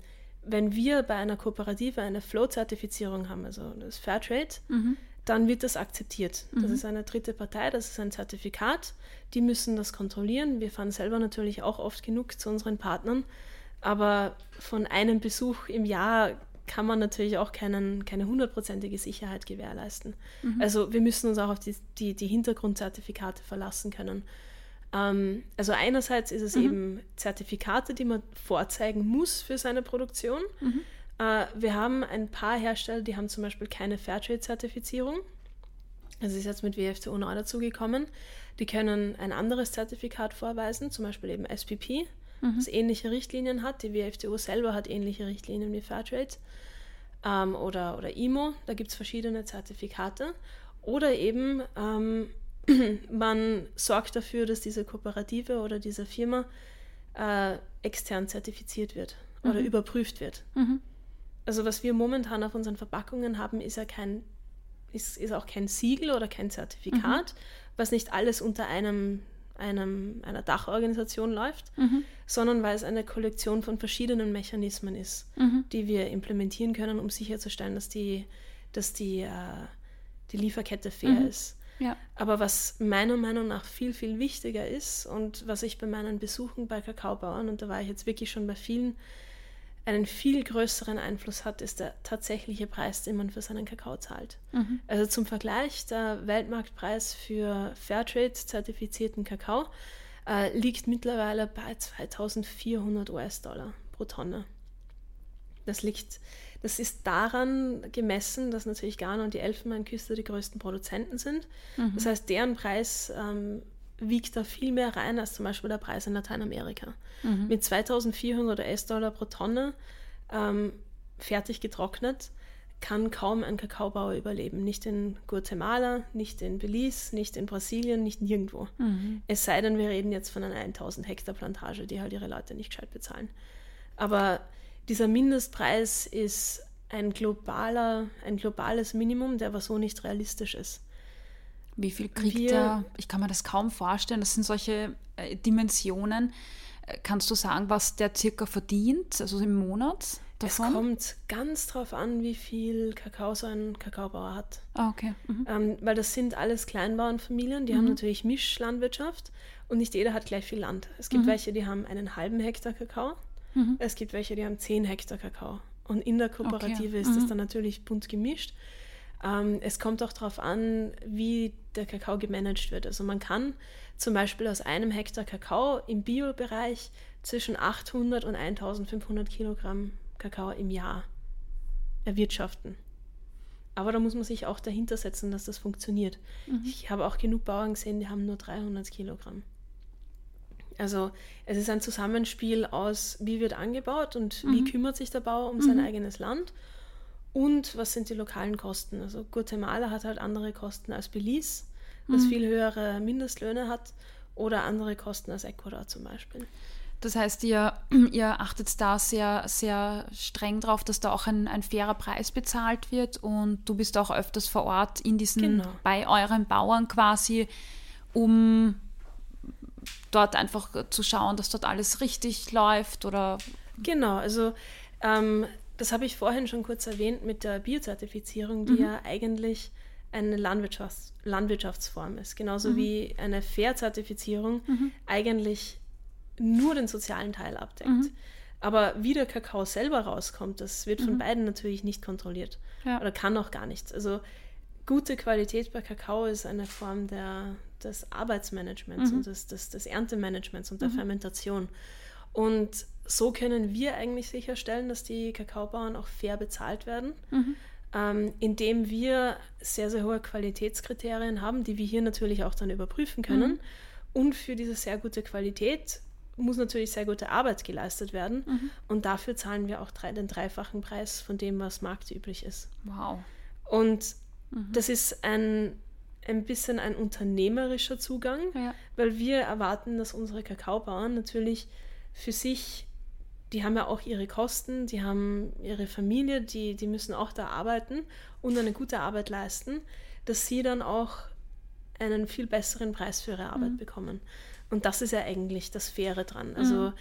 S2: wenn wir bei einer Kooperative eine Flow-Zertifizierung haben, also das Fairtrade, mhm. dann wird das akzeptiert. Mhm. Das ist eine dritte Partei, das ist ein Zertifikat. Die müssen das kontrollieren. Wir fahren selber natürlich auch oft genug zu unseren Partnern. Aber von einem Besuch im Jahr kann man natürlich auch keinen, keine hundertprozentige Sicherheit gewährleisten. Mhm. Also wir müssen uns auch auf die, die, die Hintergrundzertifikate verlassen können. Ähm, also einerseits ist es mhm. eben Zertifikate, die man vorzeigen muss für seine Produktion. Mhm. Äh, wir haben ein paar Hersteller, die haben zum Beispiel keine Fairtrade-Zertifizierung. Das ist jetzt mit WFTO neu dazugekommen. Die können ein anderes Zertifikat vorweisen, zum Beispiel eben SPP mhm. das ähnliche Richtlinien hat. Die WFTO selber hat ähnliche Richtlinien wie Fairtrade ähm, oder, oder IMO. Da gibt es verschiedene Zertifikate. Oder eben ähm, <clears throat> man sorgt dafür, dass diese Kooperative oder diese Firma äh, extern zertifiziert wird oder mhm. überprüft wird. Mhm. Also was wir momentan auf unseren Verpackungen haben, ist ja kein, ist, ist auch kein Siegel oder kein Zertifikat, mhm. was nicht alles unter einem einem, einer Dachorganisation läuft, mhm. sondern weil es eine Kollektion von verschiedenen Mechanismen ist, mhm. die wir implementieren können, um sicherzustellen, dass die, dass die, äh, die Lieferkette fair mhm. ist. Ja. Aber was meiner Meinung nach viel, viel wichtiger ist und was ich bei meinen Besuchen bei Kakaobauern, und da war ich jetzt wirklich schon bei vielen, einen viel größeren Einfluss hat, ist der tatsächliche Preis, den man für seinen Kakao zahlt. Mhm. Also zum Vergleich, der Weltmarktpreis für Fairtrade-zertifizierten Kakao äh, liegt mittlerweile bei 2400 US-Dollar pro Tonne. Das liegt, das ist daran gemessen, dass natürlich Ghana und die Elfenbeinküste die größten Produzenten sind. Mhm. Das heißt, deren Preis ähm, wiegt da viel mehr rein als zum Beispiel der Preis in Lateinamerika. Mhm. Mit 2400 US-Dollar pro Tonne ähm, fertig getrocknet kann kaum ein Kakaobauer überleben. Nicht in Guatemala, nicht in Belize, nicht in Brasilien, nicht nirgendwo. Mhm. Es sei denn, wir reden jetzt von einer 1000 Hektar Plantage, die halt ihre Leute nicht gescheit bezahlen. Aber dieser Mindestpreis ist ein globaler, ein globales Minimum, der aber so nicht realistisch ist.
S1: Wie viel kriegt wir, er? Ich kann mir das kaum vorstellen. Das sind solche äh, Dimensionen. Äh, kannst du sagen, was der circa verdient, also im Monat?
S2: Davon? Es kommt ganz drauf an, wie viel Kakao so ein Kakaobauer hat.
S1: Ah, okay. Mhm.
S2: Ähm, weil das sind alles Kleinbauernfamilien, die mhm. haben natürlich Mischlandwirtschaft und nicht jeder hat gleich viel Land. Es gibt mhm. welche, die haben einen halben Hektar Kakao, mhm. es gibt welche, die haben zehn Hektar Kakao. Und in der Kooperative okay. ist das mhm. dann natürlich bunt gemischt. Ähm, es kommt auch darauf an, wie der Kakao gemanagt wird. Also man kann zum Beispiel aus einem Hektar Kakao im Bio-Bereich zwischen 800 und 1500 Kilogramm Kakao im Jahr erwirtschaften. Aber da muss man sich auch dahinter setzen, dass das funktioniert. Mhm. Ich habe auch genug Bauern gesehen, die haben nur 300 Kilogramm. Also es ist ein Zusammenspiel aus, wie wird angebaut und mhm. wie kümmert sich der Bauer um mhm. sein eigenes Land und was sind die lokalen Kosten. Also Guatemala hat halt andere Kosten als Belize, das mhm. viel höhere Mindestlöhne hat oder andere Kosten als Ecuador zum Beispiel.
S1: Das heißt, ihr, <clears throat> ihr achtet da sehr, sehr streng drauf, dass da auch ein, ein fairer Preis bezahlt wird und du bist auch öfters vor Ort in diesen, genau. bei euren Bauern quasi, um dort einfach zu schauen, dass dort alles richtig läuft oder.
S2: Genau, also ähm, das habe ich vorhin schon kurz erwähnt mit der Biozertifizierung, die mhm. ja eigentlich eine Landwirtschafts Landwirtschaftsform ist, genauso mhm. wie eine Fair-Zertifizierung mhm. eigentlich nur den sozialen Teil abdeckt. Mhm. Aber wie der Kakao selber rauskommt, das wird von mhm. beiden natürlich nicht kontrolliert. Ja. Oder kann auch gar nichts. Also gute Qualität bei Kakao ist eine Form der, des Arbeitsmanagements mhm. und des, des, des, Erntemanagements und der. Fermentation. Und so können wir eigentlich sicherstellen, dass die Kakaobauern auch fair bezahlt werden, mhm. ähm, indem wir sehr, sehr hohe Qualitätskriterien haben, die wir hier natürlich auch dann überprüfen können. Mhm. Und für diese sehr gute Qualität muss natürlich sehr gute Arbeit geleistet werden. Mhm. Und dafür zahlen wir auch drei, den dreifachen Preis von dem, was marktüblich ist.
S1: Wow.
S2: Und mhm. das ist ein, ein bisschen ein unternehmerischer Zugang, ja. weil wir erwarten, dass unsere Kakaobauern natürlich für sich, die haben ja auch ihre Kosten, die haben ihre Familie, die, die müssen auch da arbeiten und eine gute Arbeit leisten, dass sie dann auch einen viel besseren Preis für ihre Arbeit mhm. bekommen. Und das ist ja eigentlich das Faire dran. Also mhm.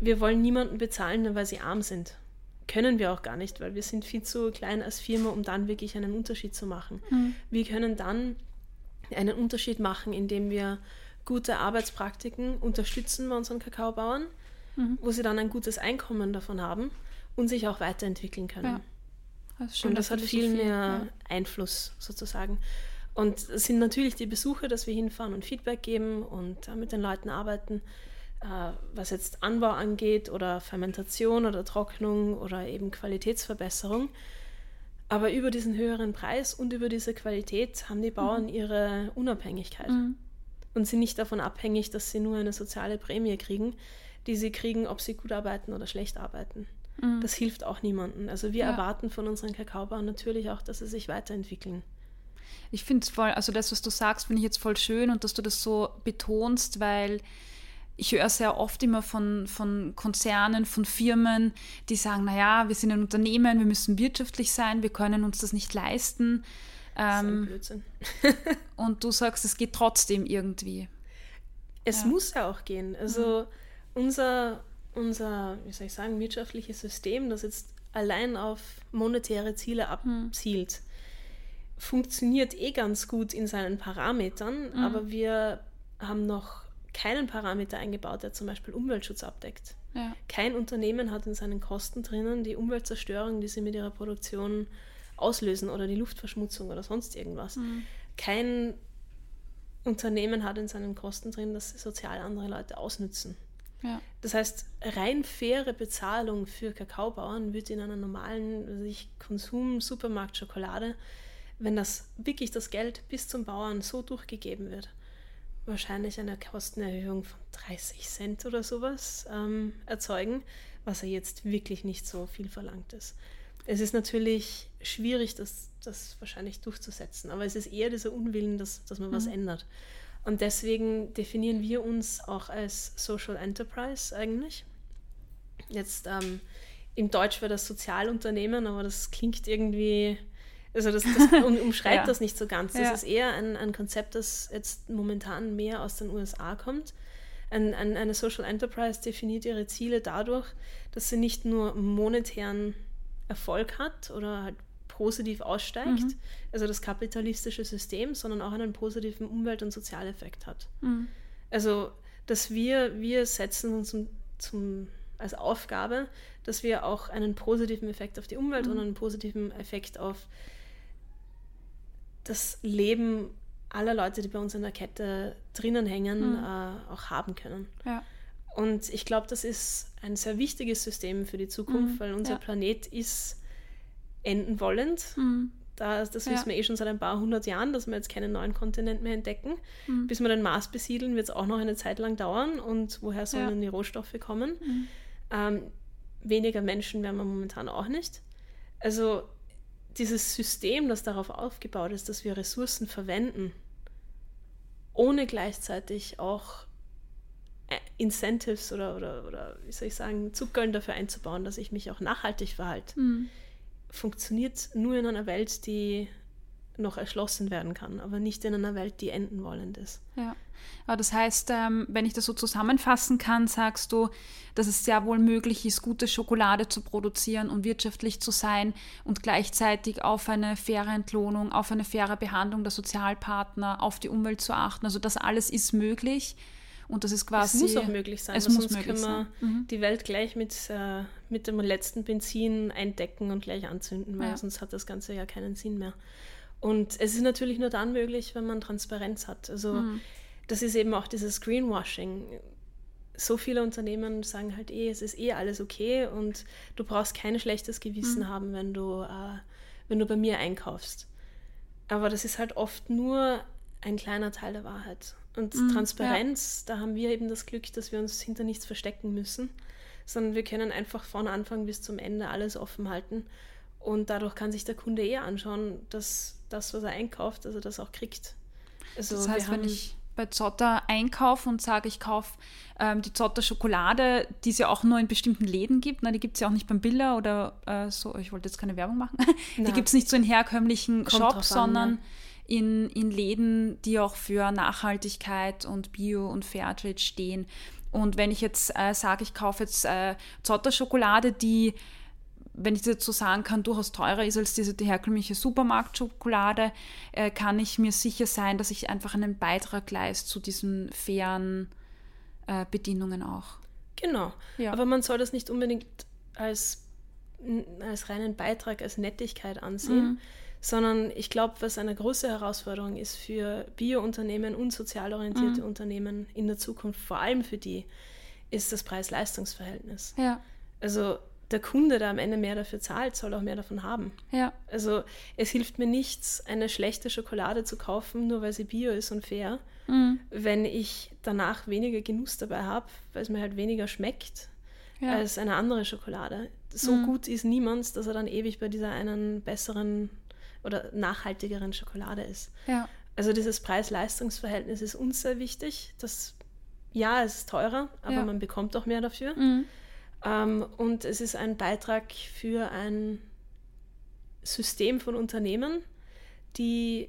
S2: wir wollen niemanden bezahlen, nur weil sie arm sind. Können wir auch gar nicht, weil wir sind viel zu klein als Firma, um dann wirklich einen Unterschied zu machen. Mhm. Wir können dann einen Unterschied machen, indem wir gute Arbeitspraktiken unterstützen bei unseren Kakaobauern, mhm. wo sie dann ein gutes Einkommen davon haben und sich auch weiterentwickeln können. Ja. Das und das hat viel mehr ja. Einfluss sozusagen. Und es sind natürlich die Besuche, dass wir hinfahren und Feedback geben und äh, mit den Leuten arbeiten, äh, was jetzt Anbau angeht oder Fermentation oder Trocknung oder eben Qualitätsverbesserung. Aber über diesen höheren Preis und über diese Qualität haben die Bauern mhm. ihre Unabhängigkeit mhm. und sind nicht davon abhängig, dass sie nur eine soziale Prämie kriegen, die sie kriegen, ob sie gut arbeiten oder schlecht arbeiten. Mhm. Das hilft auch niemandem. Also wir ja. erwarten von unseren Kakaobauern natürlich auch, dass sie sich weiterentwickeln
S1: ich finde es voll, also das, was du sagst, finde ich jetzt voll schön und dass du das so betonst, weil ich höre sehr oft immer von, von Konzernen, von Firmen, die sagen, naja, wir sind ein Unternehmen, wir müssen wirtschaftlich sein, wir können uns das nicht leisten. Das ist ähm, Blödsinn. <laughs> und du sagst, es geht trotzdem irgendwie.
S2: Es ja. muss ja auch gehen. Also mhm. Unser, unser, wie soll ich sagen, wirtschaftliches System, das jetzt allein auf monetäre Ziele mhm. abzielt, funktioniert eh ganz gut in seinen Parametern, mhm. aber wir haben noch keinen Parameter eingebaut, der zum Beispiel Umweltschutz abdeckt. Ja. Kein Unternehmen hat in seinen Kosten drinnen die Umweltzerstörung, die sie mit ihrer Produktion auslösen oder die Luftverschmutzung oder sonst irgendwas. Mhm. Kein Unternehmen hat in seinen Kosten drin, dass sie sozial andere Leute ausnützen. Ja. Das heißt, rein faire Bezahlung für Kakaobauern wird in einer normalen sich Konsum-Supermarkt Schokolade, wenn das wirklich das Geld bis zum Bauern so durchgegeben wird, wahrscheinlich eine Kostenerhöhung von 30 Cent oder sowas ähm, erzeugen, was ja jetzt wirklich nicht so viel verlangt ist. Es ist natürlich schwierig, das, das wahrscheinlich durchzusetzen, aber es ist eher dieser Unwillen, dass, dass man mhm. was ändert. Und deswegen definieren wir uns auch als Social Enterprise eigentlich. Jetzt ähm, im Deutsch wäre das Sozialunternehmen, aber das klingt irgendwie, also das, das <laughs> umschreibt ja. das nicht so ganz. Das ja. ist eher ein, ein Konzept, das jetzt momentan mehr aus den USA kommt. Ein, ein, eine Social Enterprise definiert ihre Ziele dadurch, dass sie nicht nur monetären Erfolg hat oder halt positiv aussteigt, mhm. also das kapitalistische System, sondern auch einen positiven Umwelt- und Sozialeffekt hat. Mhm. Also, dass wir, wir setzen uns zum, zum, als Aufgabe, dass wir auch einen positiven Effekt auf die Umwelt mhm. und einen positiven Effekt auf das Leben aller Leute, die bei uns in der Kette drinnen hängen, mhm. äh, auch haben können. Ja. Und ich glaube, das ist ein sehr wichtiges System für die Zukunft, mhm. weil unser ja. Planet ist enden wollend. Mhm. Da, das ja. wissen wir eh schon seit ein paar hundert Jahren, dass wir jetzt keinen neuen Kontinent mehr entdecken. Mhm. Bis wir den Mars besiedeln, wird es auch noch eine Zeit lang dauern. Und woher sollen ja. denn die Rohstoffe kommen? Mhm. Ähm, weniger Menschen werden wir momentan auch nicht. Also dieses System, das darauf aufgebaut ist, dass wir Ressourcen verwenden, ohne gleichzeitig auch äh, Incentives oder, oder, oder wie soll ich sagen, Zuckerl dafür einzubauen, dass ich mich auch nachhaltig verhalte, mhm. Funktioniert nur in einer Welt, die noch erschlossen werden kann, aber nicht in einer Welt, die enden wollend ist.
S1: Ja, aber das heißt, ähm, wenn ich das so zusammenfassen kann, sagst du, dass es sehr wohl möglich ist, gute Schokolade zu produzieren und wirtschaftlich zu sein und gleichzeitig auf eine faire Entlohnung, auf eine faire Behandlung der Sozialpartner, auf die Umwelt zu achten. Also das alles ist möglich und das ist quasi.
S2: Es muss auch möglich sein, es muss sonst möglich können wir mhm. die Welt gleich mit, äh, mit dem letzten Benzin eindecken und gleich anzünden, weil ja. sonst hat das Ganze ja keinen Sinn mehr. Und es ist natürlich nur dann möglich, wenn man Transparenz hat. Also mhm. das ist eben auch dieses Greenwashing. So viele Unternehmen sagen halt eh, es ist eh alles okay und du brauchst kein schlechtes Gewissen mhm. haben, wenn du, äh, wenn du bei mir einkaufst. Aber das ist halt oft nur ein kleiner Teil der Wahrheit. Und mhm, Transparenz, ja. da haben wir eben das Glück, dass wir uns hinter nichts verstecken müssen, sondern wir können einfach von Anfang bis zum Ende alles offen halten. Und dadurch kann sich der Kunde eher anschauen, dass das, was er einkauft, dass er das auch kriegt.
S1: Also das heißt, wenn ich bei Zotter einkaufe und sage, ich kaufe ähm, die Zotter Schokolade, die es ja auch nur in bestimmten Läden gibt, ne, die gibt es ja auch nicht beim Billa oder äh, so, ich wollte jetzt keine Werbung machen, <laughs> die gibt es nicht so in herkömmlichen Kommt Shops, sondern an, in, in Läden, die auch für Nachhaltigkeit und Bio und Fairtrade stehen. Und wenn ich jetzt äh, sage, ich kaufe jetzt äh, Zotter-Schokolade, die, wenn ich das jetzt so sagen kann, durchaus teurer ist als diese die herkömmliche Supermarktschokolade, äh, kann ich mir sicher sein, dass ich einfach einen Beitrag leiste zu diesen fairen äh, Bedienungen auch.
S2: Genau. Ja. Aber man soll das nicht unbedingt als, als reinen Beitrag, als Nettigkeit ansehen. Mhm sondern ich glaube, was eine große Herausforderung ist für Bio-Unternehmen und sozial orientierte mhm. Unternehmen in der Zukunft, vor allem für die, ist das Preis-Leistungs-Verhältnis. Ja. Also der Kunde, der am Ende mehr dafür zahlt, soll auch mehr davon haben. Ja. Also es hilft mir nichts, eine schlechte Schokolade zu kaufen, nur weil sie bio ist und fair, mhm. wenn ich danach weniger Genuss dabei habe, weil es mir halt weniger schmeckt ja. als eine andere Schokolade. So mhm. gut ist niemand, dass er dann ewig bei dieser einen besseren oder nachhaltigeren Schokolade ist. Ja. Also dieses Preis-Leistungs-Verhältnis ist uns sehr wichtig. Das, ja, es ist teurer, aber ja. man bekommt auch mehr dafür. Mhm. Ähm, und es ist ein Beitrag für ein System von Unternehmen, die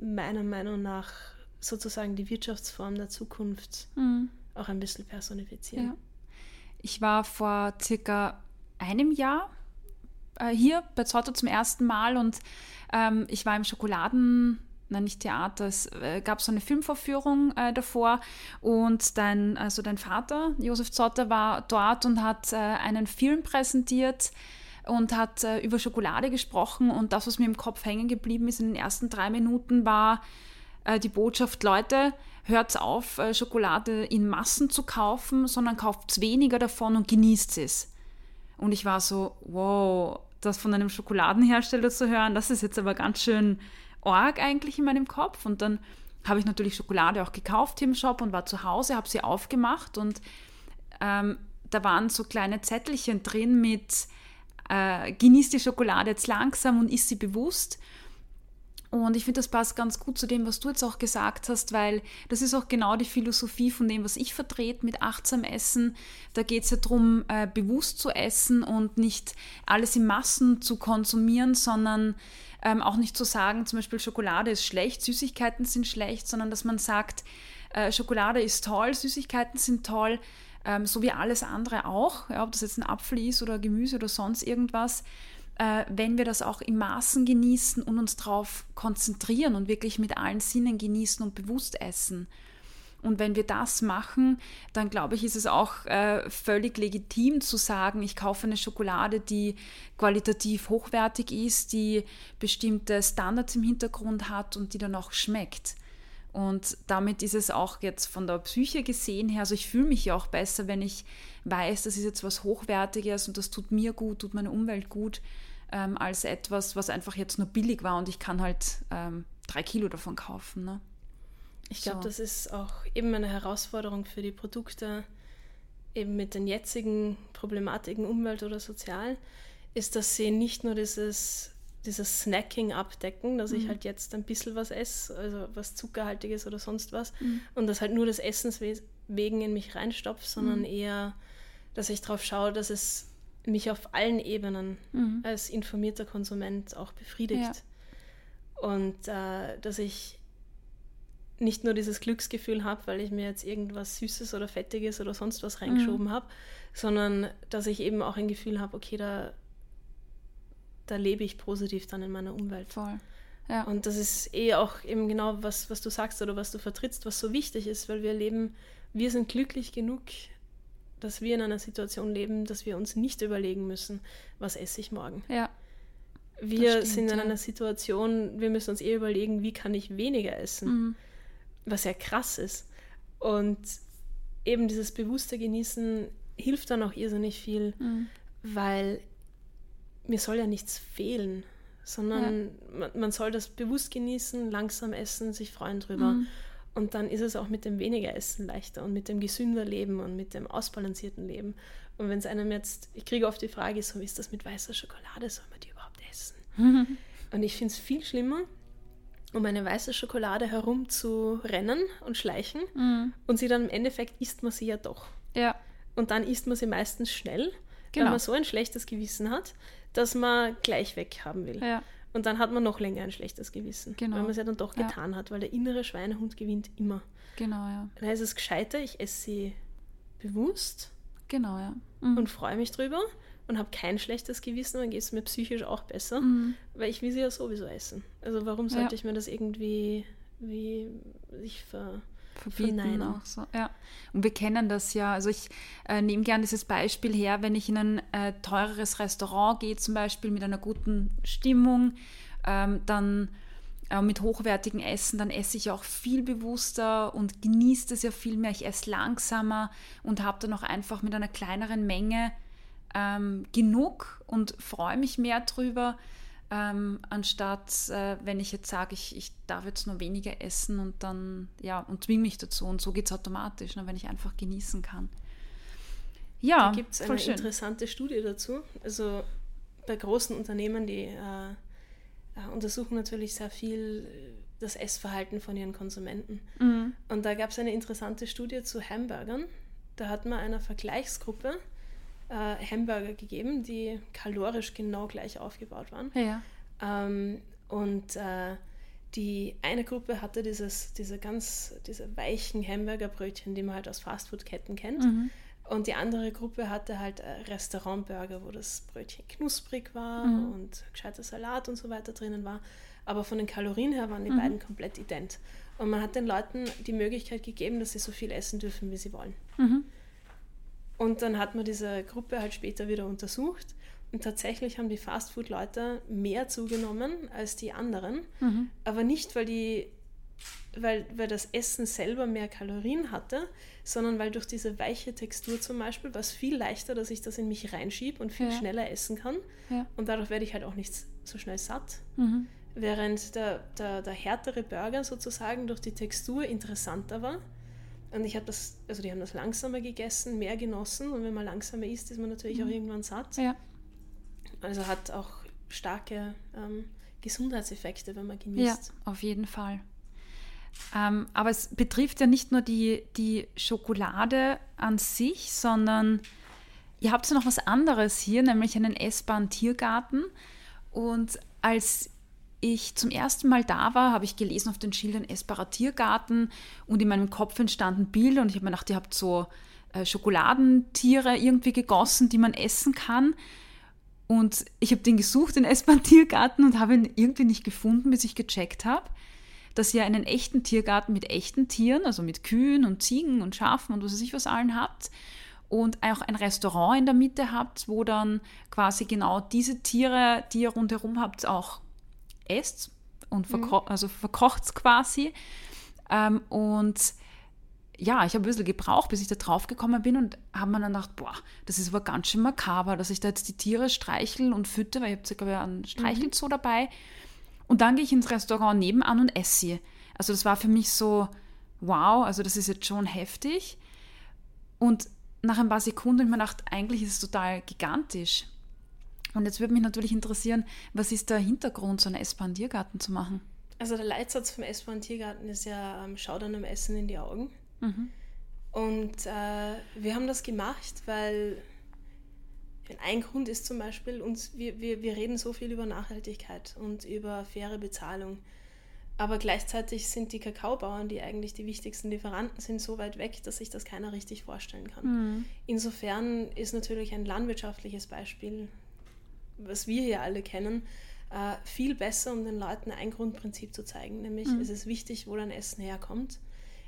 S2: meiner Meinung nach sozusagen die Wirtschaftsform der Zukunft mhm. auch ein bisschen personifizieren. Ja.
S1: Ich war vor circa einem Jahr äh, hier bei Zotto zum ersten Mal und ähm, ich war im Schokoladen, nein, nicht Theater, es äh, gab so eine Filmvorführung äh, davor und dein, also dein Vater, Josef Zotter, war dort und hat äh, einen Film präsentiert und hat äh, über Schokolade gesprochen und das, was mir im Kopf hängen geblieben ist in den ersten drei Minuten, war, äh, die Botschaft, Leute, hört auf, Schokolade in Massen zu kaufen, sondern kauft weniger davon und genießt es. Und ich war so, wow, das von einem Schokoladenhersteller zu hören, das ist jetzt aber ganz schön arg eigentlich in meinem Kopf. Und dann habe ich natürlich Schokolade auch gekauft im Shop und war zu Hause, habe sie aufgemacht und ähm, da waren so kleine Zettelchen drin mit äh, genieß die Schokolade jetzt langsam und isst sie bewusst. Und ich finde, das passt ganz gut zu dem, was du jetzt auch gesagt hast, weil das ist auch genau die Philosophie von dem, was ich vertrete mit achtsam Essen. Da geht es ja darum, äh, bewusst zu essen und nicht alles in Massen zu konsumieren, sondern ähm, auch nicht zu sagen, zum Beispiel Schokolade ist schlecht, Süßigkeiten sind schlecht, sondern dass man sagt, äh, Schokolade ist toll, Süßigkeiten sind toll, ähm, so wie alles andere auch, ja, ob das jetzt ein Apfel ist oder Gemüse oder sonst irgendwas äh, wenn wir das auch im Maßen genießen und uns darauf konzentrieren und wirklich mit allen Sinnen genießen und bewusst essen. Und wenn wir das machen, dann glaube ich, ist es auch äh, völlig legitim zu sagen, ich kaufe eine Schokolade, die qualitativ hochwertig ist, die bestimmte Standards im Hintergrund hat und die dann auch schmeckt. Und damit ist es auch jetzt von der Psyche gesehen her, also ich fühle mich ja auch besser, wenn ich weiß, das ist jetzt was Hochwertiges und das tut mir gut, tut meiner Umwelt gut, ähm, als etwas, was einfach jetzt nur billig war und ich kann halt ähm, drei Kilo davon kaufen. Ne?
S2: Ich glaube, so. das ist auch eben eine Herausforderung für die Produkte, eben mit den jetzigen Problematiken Umwelt oder sozial, ist, dass sie nicht nur dieses dieses Snacking abdecken, dass mhm. ich halt jetzt ein bisschen was esse, also was Zuckerhaltiges oder sonst was, mhm. und das halt nur des Essens wegen in mich reinstopfe, sondern mhm. eher, dass ich darauf schaue, dass es mich auf allen Ebenen mhm. als informierter Konsument auch befriedigt. Ja. Und äh, dass ich nicht nur dieses Glücksgefühl habe, weil ich mir jetzt irgendwas Süßes oder Fettiges oder sonst was reingeschoben mhm. habe, sondern dass ich eben auch ein Gefühl habe, okay, da da lebe ich positiv dann in meiner Umwelt.
S1: Voll.
S2: Ja. Und das ist eh auch eben genau, was, was du sagst oder was du vertrittst, was so wichtig ist, weil wir leben, wir sind glücklich genug, dass wir in einer Situation leben, dass wir uns nicht überlegen müssen, was esse ich morgen.
S1: Ja.
S2: Wir stimmt, sind in ja. einer Situation, wir müssen uns eher überlegen, wie kann ich weniger essen, mhm. was ja krass ist. Und eben dieses bewusste Genießen hilft dann auch irrsinnig viel, mhm. weil mir soll ja nichts fehlen, sondern ja. man, man, soll das bewusst genießen, langsam essen, sich freuen drüber. Mhm. Und dann ist es auch mit dem weniger Essen leichter und mit dem gesünder Leben und mit dem ausbalancierten Leben. Und wenn es einem jetzt, ich kriege oft die Frage, so wie ist das mit weißer Schokolade, soll man die überhaupt essen? <laughs> Und ich finde es viel schlimmer, um eine weiße Schokolade herum zu rennen und schleichen mhm. und sie dann im Endeffekt isst man sie ja doch.
S1: Ja.
S2: Und dann isst man sie meistens schnell, genau. weil man so ein schlechtes Gewissen hat, dass man gleich weg haben will.
S1: Ja.
S2: Und dann hat man noch länger ein schlechtes Gewissen,
S1: genau.
S2: weil man es ja dann doch ja. getan hat, weil der innere Schweinehund gewinnt immer.
S1: Genau, ja.
S2: Dann heißt es gescheiter, ich esse sie bewusst.
S1: Genau, ja.
S2: Mhm. Und freue mich drüber und habe kein schlechtes Gewissen, dann geht es mir psychisch auch besser, mhm. weil ich will sie ja sowieso essen. Also warum sollte ja. ich mir das irgendwie wie sich ver
S1: verbieten Verneinen. auch so. Ja. Und wir kennen das ja. Also ich äh, nehme gerne dieses Beispiel her, wenn ich in ein äh, teureres Restaurant gehe, zum Beispiel mit einer guten Stimmung, ähm, dann äh, mit hochwertigem Essen, dann esse ich auch viel bewusster und genieße es ja viel mehr. Ich esse langsamer und habe dann auch einfach mit einer kleineren Menge ähm, genug und freue mich mehr drüber ähm, anstatt äh, wenn ich jetzt sage, ich, ich darf jetzt nur weniger essen und dann, ja, und zwinge mich dazu. Und so geht es automatisch, ne, wenn ich einfach genießen kann.
S2: Ja, da gibt es eine schön. interessante Studie dazu. Also bei großen Unternehmen, die äh, äh, untersuchen natürlich sehr viel äh, das Essverhalten von ihren Konsumenten. Mhm. Und da gab es eine interessante Studie zu Hamburgern. Da hat man einer Vergleichsgruppe äh, Hamburger gegeben, die kalorisch genau gleich aufgebaut waren.
S1: Ja.
S2: Ähm, und äh, die eine Gruppe hatte dieses, diese ganz, diese weichen Hamburgerbrötchen, die man halt aus Fastfood-Ketten kennt. Mhm. Und die andere Gruppe hatte halt äh, Restaurantburger, wo das Brötchen knusprig war mhm. und gescheiter Salat und so weiter drinnen war. Aber von den Kalorien her waren die mhm. beiden komplett ident. Und man hat den Leuten die Möglichkeit gegeben, dass sie so viel essen dürfen, wie sie wollen. Mhm. Und dann hat man diese Gruppe halt später wieder untersucht. Und tatsächlich haben die Fastfood-Leute mehr zugenommen als die anderen. Mhm. Aber nicht, weil die weil, weil das Essen selber mehr Kalorien hatte, sondern weil durch diese weiche Textur zum Beispiel war es viel leichter, dass ich das in mich reinschiebe und viel
S1: Ja.
S2: schneller essen kann.
S1: Ja.
S2: Und dadurch werde ich halt auch nicht so schnell satt.
S1: Mhm.
S2: Während der, der, der härtere Burger sozusagen durch die Textur interessanter war. Und ich habe das, also die haben das langsamer gegessen, mehr genossen. Und wenn man langsamer isst, ist man natürlich auch irgendwann satt.
S1: Ja.
S2: Also hat auch starke ähm, Gesundheitseffekte, wenn man
S1: Ja,
S2: genießt.
S1: auf jeden Fall. Ähm, aber es betrifft ja nicht nur die, die Schokolade an sich, sondern ihr habt ja noch was anderes hier, nämlich einen essbaren Tiergarten. Und als ich zum ersten Mal da war, habe ich gelesen auf den Schildern essbarer Tiergarten und in meinem Kopf entstanden Bilder und ich habe mir gedacht, ihr habt so äh, Schokoladentiere irgendwie gegossen, die man essen kann. Und ich habe den gesucht, den essbaren Tiergarten, und habe ihn irgendwie nicht gefunden, bis ich gecheckt habe, dass ihr einen echten Tiergarten mit echten Tieren, also mit Kühen und Ziegen und Schafen und was weiß ich was allen habt. Und auch ein Restaurant in der Mitte habt, wo dann quasi genau diese Tiere, die ihr rundherum habt, auch esst und verko also verkocht quasi. Ähm, und ja, ich habe ein bisschen gebraucht, bis ich da drauf gekommen bin und habe mir dann gedacht, boah, das ist aber ganz schön makaber, dass ich da jetzt die Tiere streicheln und fütter, weil ich habe sogar einen Streichelzoo dabei. Und dann gehe ich ins Restaurant nebenan und esse sie. Also das war für mich so, wow, also das ist jetzt schon heftig. Und nach ein paar Sekunden habe ich mir gedacht, eigentlich ist es total gigantisch. Und jetzt würde mich natürlich interessieren, was ist der Hintergrund, so einen essbaren Tiergarten zu machen?
S2: Also der Leitsatz vom essbaren Tiergarten ist ja, ähm, schau deinem Essen in die Augen. Und äh, wir haben das gemacht, weil ein Grund ist zum Beispiel, uns, wir, wir, wir reden so viel über Nachhaltigkeit und über faire Bezahlung. Aber gleichzeitig sind die Kakaobauern, die eigentlich die wichtigsten Lieferanten sind, so weit weg, dass sich das keiner richtig vorstellen kann. Insofern ist natürlich ein landwirtschaftliches Beispiel, was wir hier alle kennen, äh, viel besser, um den Leuten ein Grundprinzip zu zeigen, nämlich es ist wichtig, wo dein Essen herkommt.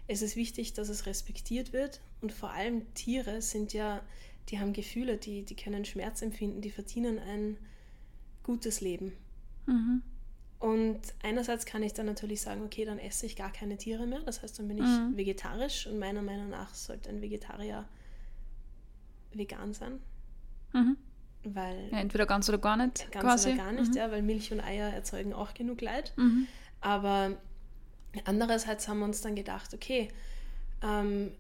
S2: Es ist wichtig, dass es respektiert wird. Und vor allem Tiere sind ja, die haben Gefühle, die, die können Schmerz empfinden, die verdienen ein gutes Leben. Und einerseits kann ich dann natürlich sagen, okay, dann esse ich gar keine Tiere mehr, das heißt, dann bin ich vegetarisch. Und meiner Meinung nach sollte ein Vegetarier vegan sein,
S1: Mhm.
S2: Weil
S1: Ja, entweder ganz oder gar nicht.
S2: Ganz
S1: quasi.
S2: oder gar nicht,
S1: Mhm.
S2: ja, weil Milch und Eier erzeugen auch genug Leid.
S1: Mhm.
S2: Aber andererseits haben wir uns dann gedacht, okay, ähm,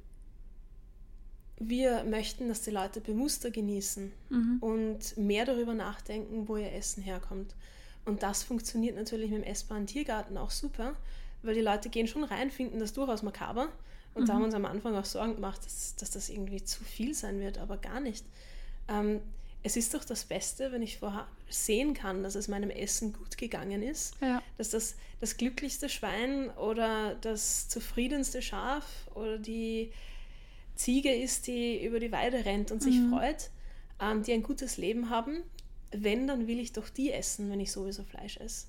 S2: wir möchten, dass die Leute bewusster genießen
S1: Mhm.
S2: und mehr darüber nachdenken, wo ihr Essen herkommt. Und das funktioniert natürlich mit dem essbaren Tiergarten auch super, weil die Leute gehen schon rein, finden das durchaus makaber. Und da haben wir uns am Anfang auch Sorgen gemacht, dass, dass das irgendwie zu viel sein wird, aber gar nicht. Ähm, es ist doch das Beste, wenn ich vorher sehen kann, dass es meinem Essen gut gegangen ist,
S1: Ja.
S2: dass das das glücklichste Schwein oder das zufriedenste Schaf oder die Ziege ist, die über die Weide rennt und sich freut, ähm, die ein gutes Leben haben. Wenn, dann will ich doch die essen, wenn ich sowieso Fleisch esse.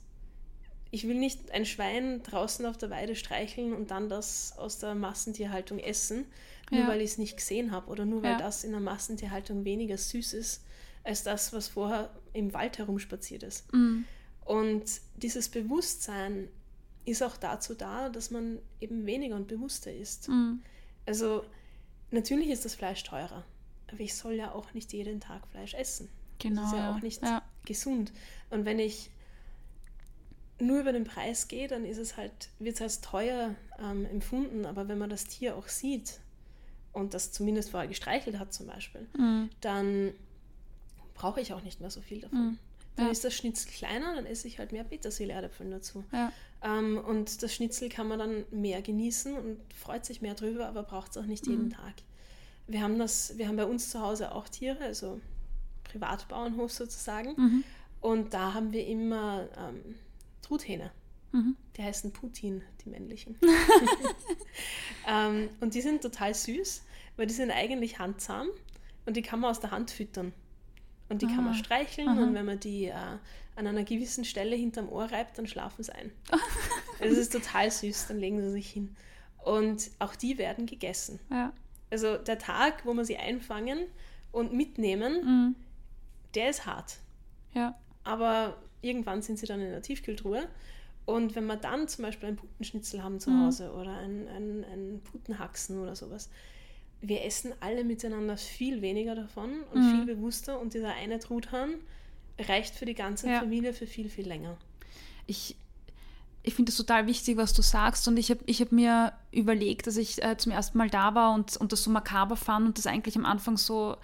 S2: Ich will nicht ein Schwein draußen auf der Weide streicheln und dann das aus der Massentierhaltung essen, nur
S1: Ja.
S2: weil ich es nicht gesehen habe oder nur weil
S1: Ja.
S2: das in der Massentierhaltung weniger süß ist als das, was vorher im Wald herumspaziert ist.
S1: Mhm.
S2: Und dieses Bewusstsein ist auch dazu da, dass man eben weniger und bewusster isst.
S1: Mhm.
S2: Also natürlich ist das Fleisch teurer, aber ich soll ja auch nicht jeden Tag Fleisch essen.
S1: Genau.
S2: Das ist ja
S1: ja.
S2: auch nicht
S1: Ja.
S2: gesund. Und wenn ich nur über den Preis gehe, dann ist es halt, wird es als teuer ähm, empfunden. Aber wenn man das Tier auch sieht und das zumindest vorher gestreichelt hat zum Beispiel,
S1: Mhm.
S2: dann brauche ich auch nicht mehr so viel davon.
S1: Mhm.
S2: Dann
S1: Ja.
S2: ist das Schnitzel kleiner, dann esse ich halt mehr Petersilie-Erdäpfel dazu.
S1: Ja.
S2: Ähm, und das Schnitzel kann man dann mehr genießen und freut sich mehr drüber, aber braucht es auch nicht jeden Tag. Wir haben das, wir haben bei uns zu Hause auch Tiere, also Privatbauernhof sozusagen.
S1: Mhm.
S2: Und da haben wir immer ähm, Truthähne.
S1: Mhm.
S2: Die heißen Putin, die männlichen. <laughs> <laughs> ähm, und die sind total süß, weil die sind eigentlich handzahm und die kann man aus der Hand füttern. Und die kann man
S1: Ah,
S2: streicheln
S1: aha.
S2: und wenn man die äh, an einer gewissen Stelle hinterm Ohr reibt, dann schlafen sie ein. <laughs> Es ist total süß, dann legen sie sich hin. Und auch die werden gegessen.
S1: Ja.
S2: Also der Tag, wo wir sie einfangen und mitnehmen,
S1: Mhm.
S2: der ist hart.
S1: Ja.
S2: Aber irgendwann sind sie dann in der Tiefkühltruhe Und wenn wir dann zum Beispiel einen Putenschnitzel haben zu mhm. Hause oder einen, einen, einen Putenhaxen oder sowas, wir essen alle miteinander viel weniger davon und mhm. viel bewusster und dieser eine Truthahn reicht für die ganze ja. Familie für viel, viel länger.
S1: Ich, ich finde es total wichtig, was du sagst und ich habe ich hab mir überlegt, dass ich äh, zum ersten Mal da war und, und das so makaber fand und das eigentlich am Anfang so,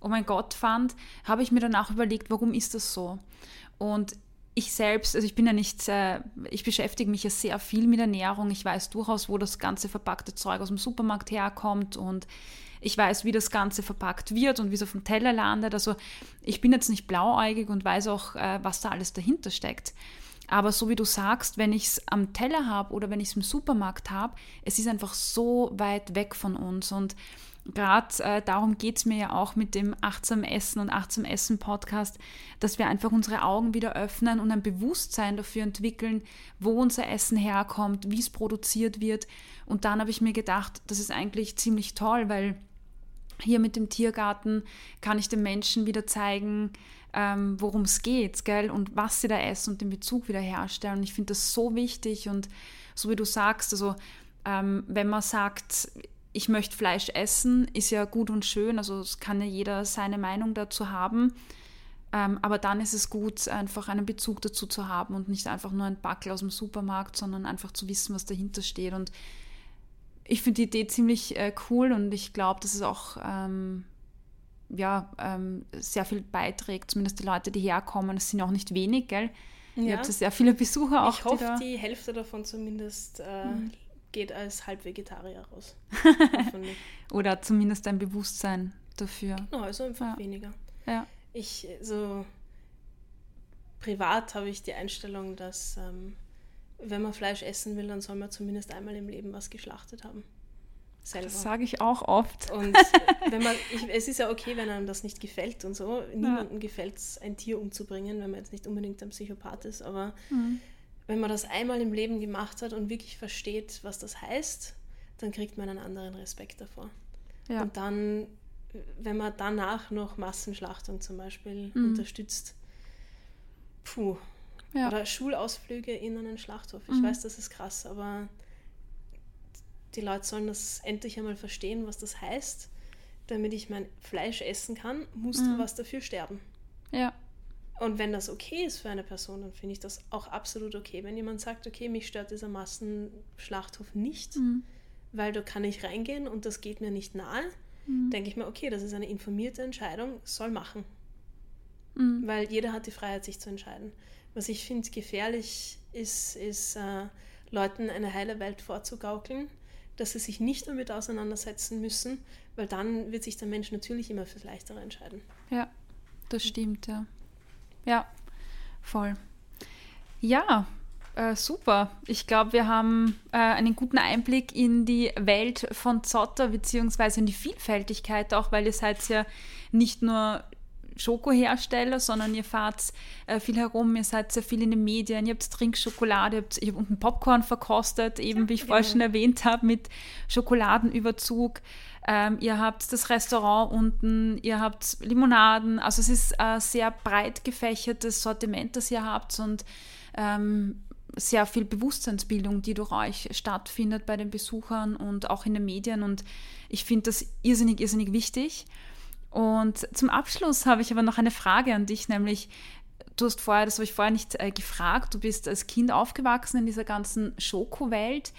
S1: oh mein Gott fand, habe ich mir danach überlegt, warum ist das so? Und ich selbst, also ich bin ja nicht, äh, ich beschäftige mich ja sehr viel mit Ernährung. Ich weiß durchaus, wo das ganze verpackte Zeug aus dem Supermarkt herkommt und ich weiß, wie das Ganze verpackt wird und wie es auf dem Teller landet. Also ich bin jetzt nicht blauäugig und weiß auch, äh, was da alles dahinter steckt. Aber so wie du sagst, wenn ich es am Teller habe oder wenn ich es im Supermarkt habe, es ist einfach so weit weg von uns und gerade äh, darum geht es mir ja auch mit dem Achtsam Essen und Achtsam Essen Podcast, dass wir einfach unsere Augen wieder öffnen und ein Bewusstsein dafür entwickeln, wo unser Essen herkommt, wie es produziert wird. Und dann habe ich mir gedacht, das ist eigentlich ziemlich toll, weil hier mit dem Tiergarten kann ich den Menschen wieder zeigen, ähm, worum es geht, gell, und was sie da essen und den Bezug wieder herstellen. Und ich finde das so wichtig und so wie du sagst, also ähm, wenn man sagt, ich möchte Fleisch essen, ist ja gut und schön, also es kann ja jeder seine Meinung dazu haben. Ähm, aber dann ist es gut, einfach einen Bezug dazu zu haben und nicht einfach nur ein Backel aus dem Supermarkt, sondern einfach zu wissen, was dahinter steht. Und ich finde die Idee ziemlich äh, cool und ich glaube, dass es auch ähm, ja, ähm, sehr viel beiträgt, zumindest die Leute, die herkommen. Es sind auch nicht wenig, gell? Ja. Ihr habt ja sehr viele Besucher auch.
S2: Ich hoffe, die, die Hälfte davon zumindest äh, mhm geht als Halbvegetarier raus. <laughs>
S1: Oder zumindest ein Bewusstsein dafür.
S2: Genau, also einfach ja. weniger.
S1: Ja.
S2: Ich, so privat habe ich die Einstellung, dass ähm, wenn man Fleisch essen will, dann soll man zumindest einmal im Leben was geschlachtet haben.
S1: Selber. Das sage ich auch oft.
S2: Und wenn man, ich, es ist ja okay, wenn einem das nicht gefällt und so. Niemandem ja. gefällt es, ein Tier umzubringen, wenn man jetzt nicht unbedingt ein Psychopath ist, aber mhm wenn man das einmal im Leben gemacht hat und wirklich versteht, was das heißt, dann kriegt man einen anderen Respekt davor. Ja. Und dann, wenn man danach noch Massenschlachtung zum Beispiel mhm. unterstützt, puh. Ja. Oder Schulausflüge in einen Schlachthof. Ich mhm. weiß, das ist krass, aber die Leute sollen das endlich einmal verstehen, was das heißt. Damit ich mein Fleisch essen kann, muss mhm. was dafür sterben.
S1: Ja.
S2: Und wenn das okay ist für eine Person, dann finde ich das auch absolut okay. Wenn jemand sagt, okay, mich stört dieser Massenschlachthof nicht, mhm. weil da kann ich reingehen und das geht mir nicht nahe, mhm. denke ich mir, okay, das ist eine informierte Entscheidung, soll machen. Mhm. Weil jeder hat die Freiheit, sich zu entscheiden. Was ich finde gefährlich ist, ist äh, Leuten eine heile Welt vorzugaukeln, dass sie sich nicht damit auseinandersetzen müssen, weil dann wird sich der Mensch natürlich immer fürs Leichtere entscheiden.
S1: Ja, das stimmt, ja. Ja, voll. Ja, äh, super. Ich glaube, wir haben äh, einen guten Einblick in die Welt von Zotter, beziehungsweise in die Vielfältigkeit auch, weil ihr seid ja nicht nur Schokohersteller, sondern ihr fahrt äh, viel herum, ihr seid sehr viel in den Medien, ihr habt Trinkschokolade, ihr habt, unten Popcorn verkostet, eben ja, wie ich genau. vorher schon erwähnt habe, mit Schokoladenüberzug. Ähm, ihr habt das Restaurant unten, ihr habt Limonaden. Also es ist ein sehr breit gefächertes Sortiment, das ihr habt und ähm, sehr viel Bewusstseinsbildung, die durch euch stattfindet bei den Besuchern und auch in den Medien. Und ich finde das irrsinnig, irrsinnig wichtig. Und zum Abschluss habe ich aber noch eine Frage an dich, nämlich du hast vorher, das habe ich vorher nicht äh, gefragt, du bist als Kind aufgewachsen in dieser ganzen Schokowelt.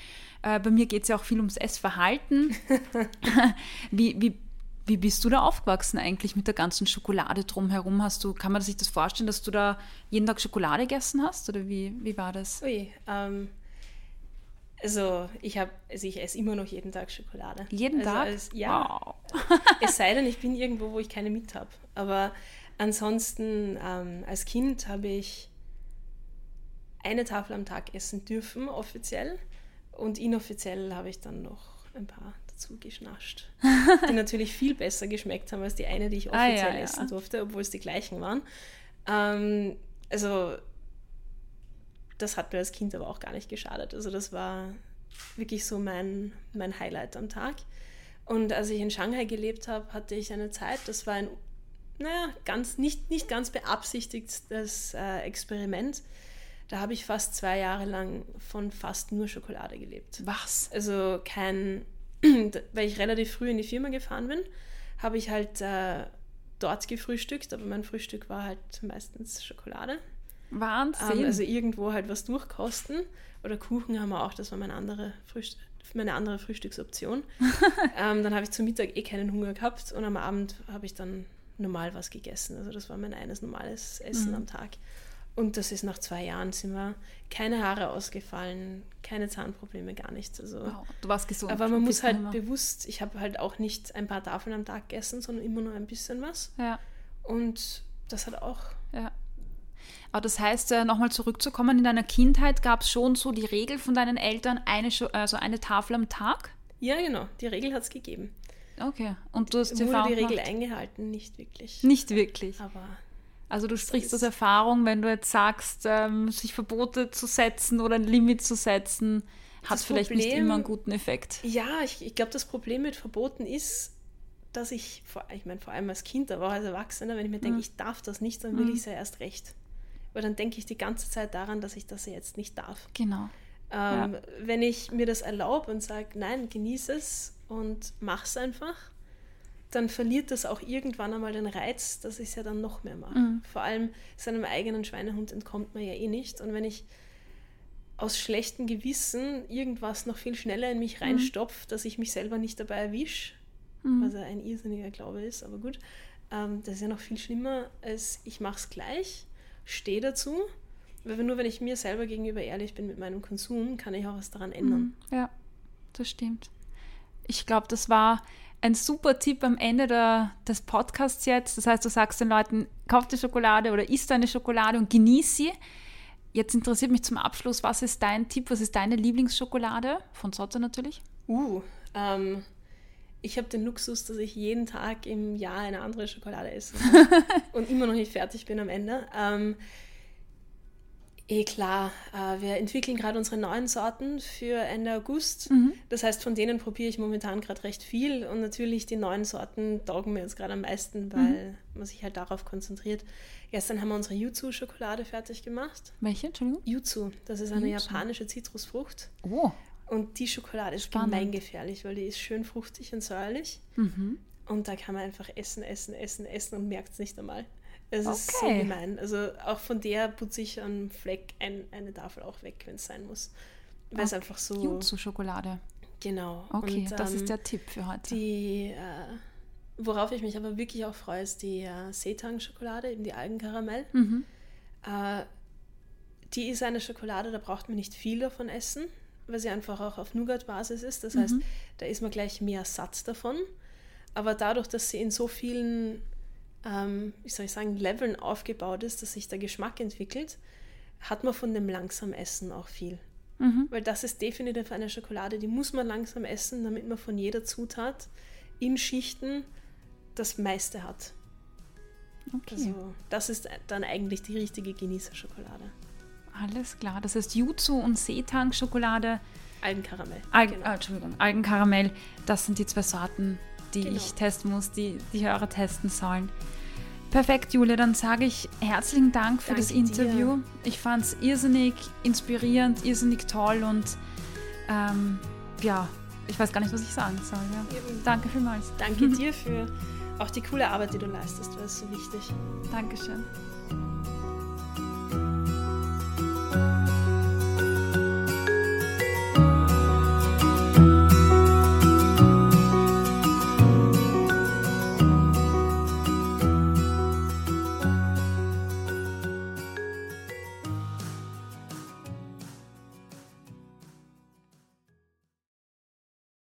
S1: Äh, bei mir geht es ja auch viel ums Essverhalten. <laughs> wie, wie, wie bist du da aufgewachsen eigentlich mit der ganzen Schokolade drumherum? Hast du, kann man sich das vorstellen, dass du da jeden Tag Schokolade gegessen hast? Oder wie, wie war das?
S2: Ui, ähm, also ich habe, also ich esse immer noch jeden Tag Schokolade.
S1: Jeden
S2: also
S1: Tag?
S2: Als, ja. Wow. <laughs> es sei denn, ich bin irgendwo, wo ich keine mit habe. Aber ansonsten, ähm, als Kind habe ich eine Tafel am Tag essen dürfen, offiziell. Und inoffiziell habe ich dann noch ein paar dazu geschnascht, <laughs> die natürlich viel besser geschmeckt haben als die eine, die ich offiziell ah, ja, essen ja. durfte, obwohl es die gleichen waren. Ähm, also das hat mir als Kind aber auch gar nicht geschadet. Also das war wirklich so mein, mein Highlight am Tag. Und als ich in Shanghai gelebt habe, hatte ich eine Zeit, das war ein, naja, ganz, nicht, nicht ganz beabsichtigtes äh, Experiment. Da habe ich fast zwei Jahre lang von fast nur Schokolade gelebt.
S1: Was?
S2: Also kein, <clears throat> weil ich relativ früh in die Firma gefahren bin, habe ich halt äh, dort gefrühstückt, aber mein Frühstück war halt meistens Schokolade.
S1: Wahnsinn.
S2: Ähm, also irgendwo halt was durchkosten. Oder Kuchen haben wir auch, das war meine andere, Frühst meine andere Frühstücksoption. <laughs> ähm, dann habe ich zum Mittag eh keinen Hunger gehabt und am Abend habe ich dann normal was gegessen. Also das war mein eines normales Essen mhm. am Tag. Und das ist nach zwei Jahren sind wir keine Haare ausgefallen, keine Zahnprobleme, gar nichts. Also,
S1: wow, du warst gesund.
S2: Aber man muss halt immer. bewusst, ich habe halt auch nicht ein paar Tafeln am Tag gegessen, sondern immer nur ein bisschen was.
S1: Ja.
S2: Und das hat auch.
S1: Ja. Aber das heißt, äh, nochmal zurückzukommen, in deiner Kindheit gab es schon so die Regel von deinen Eltern, eine, also eine Tafel am Tag?
S2: Ja, genau. Die Regel hat es gegeben.
S1: Okay. Und du hast
S2: die Wurde die Regel eingehalten? Nicht wirklich.
S1: Nicht wirklich.
S2: Aber
S1: also du sprichst aus Erfahrung, wenn du jetzt sagst, ähm, sich Verbote zu setzen oder ein Limit zu setzen, hat das vielleicht Problem, nicht immer einen guten Effekt.
S2: Ja, ich, ich glaube, das Problem mit Verboten ist, dass ich, vor, ich meine vor allem als Kind, aber auch als Erwachsener, wenn ich mir denke, mhm. ich darf das nicht, dann will mhm. ich es ja erst recht. Weil dann denke ich die ganze Zeit daran, dass ich das jetzt nicht darf.
S1: Genau.
S2: Ähm, ja. Wenn ich mir das erlaube und sage, nein, genieße es und mach es einfach, dann verliert das auch irgendwann einmal den Reiz, dass ich es ja dann noch mehr mache. Mhm. Vor allem seinem eigenen Schweinehund entkommt man ja eh nicht. Und wenn ich aus schlechtem Gewissen irgendwas noch viel schneller in mich reinstopfe, mhm. dass ich mich selber nicht dabei erwische, mhm. was ja ein irrsinniger Glaube ist, aber gut, ähm, das ist ja noch viel schlimmer, als ich mache es gleich stehe dazu. Weil nur wenn ich mir selber gegenüber ehrlich bin mit meinem Konsum, kann ich auch was daran ändern. Mhm.
S1: Ja, das stimmt. Ich glaube, das war ein super Tipp am Ende der, des Podcasts jetzt. Das heißt, du sagst den Leuten, kauf die Schokolade oder isst deine Schokolade und genieß sie. Jetzt interessiert mich zum Abschluss, was ist dein Tipp, was ist deine Lieblingsschokolade? Von Sotte natürlich.
S2: Uh, ähm, ich habe den Luxus, dass ich jeden Tag im Jahr eine andere Schokolade esse <laughs> und immer noch nicht fertig bin am Ende. Ähm, eh klar, äh, wir entwickeln gerade unsere neuen Sorten für Ende August. Mhm. Das heißt, von denen probiere ich momentan gerade recht viel und natürlich die neuen Sorten taugen mir jetzt gerade am meisten, weil mhm. man sich halt darauf konzentriert. Gestern haben wir unsere Yuzu-Schokolade fertig gemacht.
S1: Welche? Entschuldigung?
S2: Yuzu, das ist eine Yuzu. japanische Zitrusfrucht.
S1: Oh.
S2: Und die Schokolade ist Spannend. gemeingefährlich, weil die ist schön fruchtig und säuerlich. Mhm. Und da kann man einfach essen, essen, essen, essen und merkt es nicht einmal. Es okay. ist so gemein. Also auch von der putze ich einen Fleck, ein, eine Tafel auch weg, wenn es sein muss. Weil es einfach so.
S1: Jutsu Schokolade.
S2: Genau.
S1: Okay, und, das ähm, ist der Tipp für heute.
S2: Die, äh, worauf ich mich aber wirklich auch freue, ist die äh, Seetang-Schokolade, eben die Algenkaramell. Mhm. Äh, die ist eine Schokolade, da braucht man nicht viel davon essen weil sie einfach auch auf Nougat-Basis ist. Das mhm. heißt, da ist man gleich mehr Satz davon. Aber dadurch, dass sie in so vielen, ähm, wie soll ich sagen, Leveln aufgebaut ist, dass sich der Geschmack entwickelt, hat man von dem langsam Essen auch viel. Mhm. Weil das ist definitiv eine Schokolade, die muss man langsam essen, damit man von jeder Zutat in Schichten das meiste hat. Okay. Also das ist dann eigentlich die richtige Genießerschokolade.
S1: Alles klar. Das heißt Jutsu und Seetang-Schokolade.
S2: Algenkaramell.
S1: Algen, genau. ah, Entschuldigung, Algenkaramell. Das sind die zwei Sorten, die genau. ich testen muss, die die Hörer testen sollen. Perfekt, Julia. Dann sage ich herzlichen Dank für Danke das Interview. Dir. Ich fand es irrsinnig inspirierend, irrsinnig toll und ähm, ja, ich weiß gar nicht, was ich sagen soll. Ja. Danke vielmals.
S2: Danke <laughs> dir für auch die coole Arbeit, die du leistest. Das ist so wichtig.
S1: Dankeschön.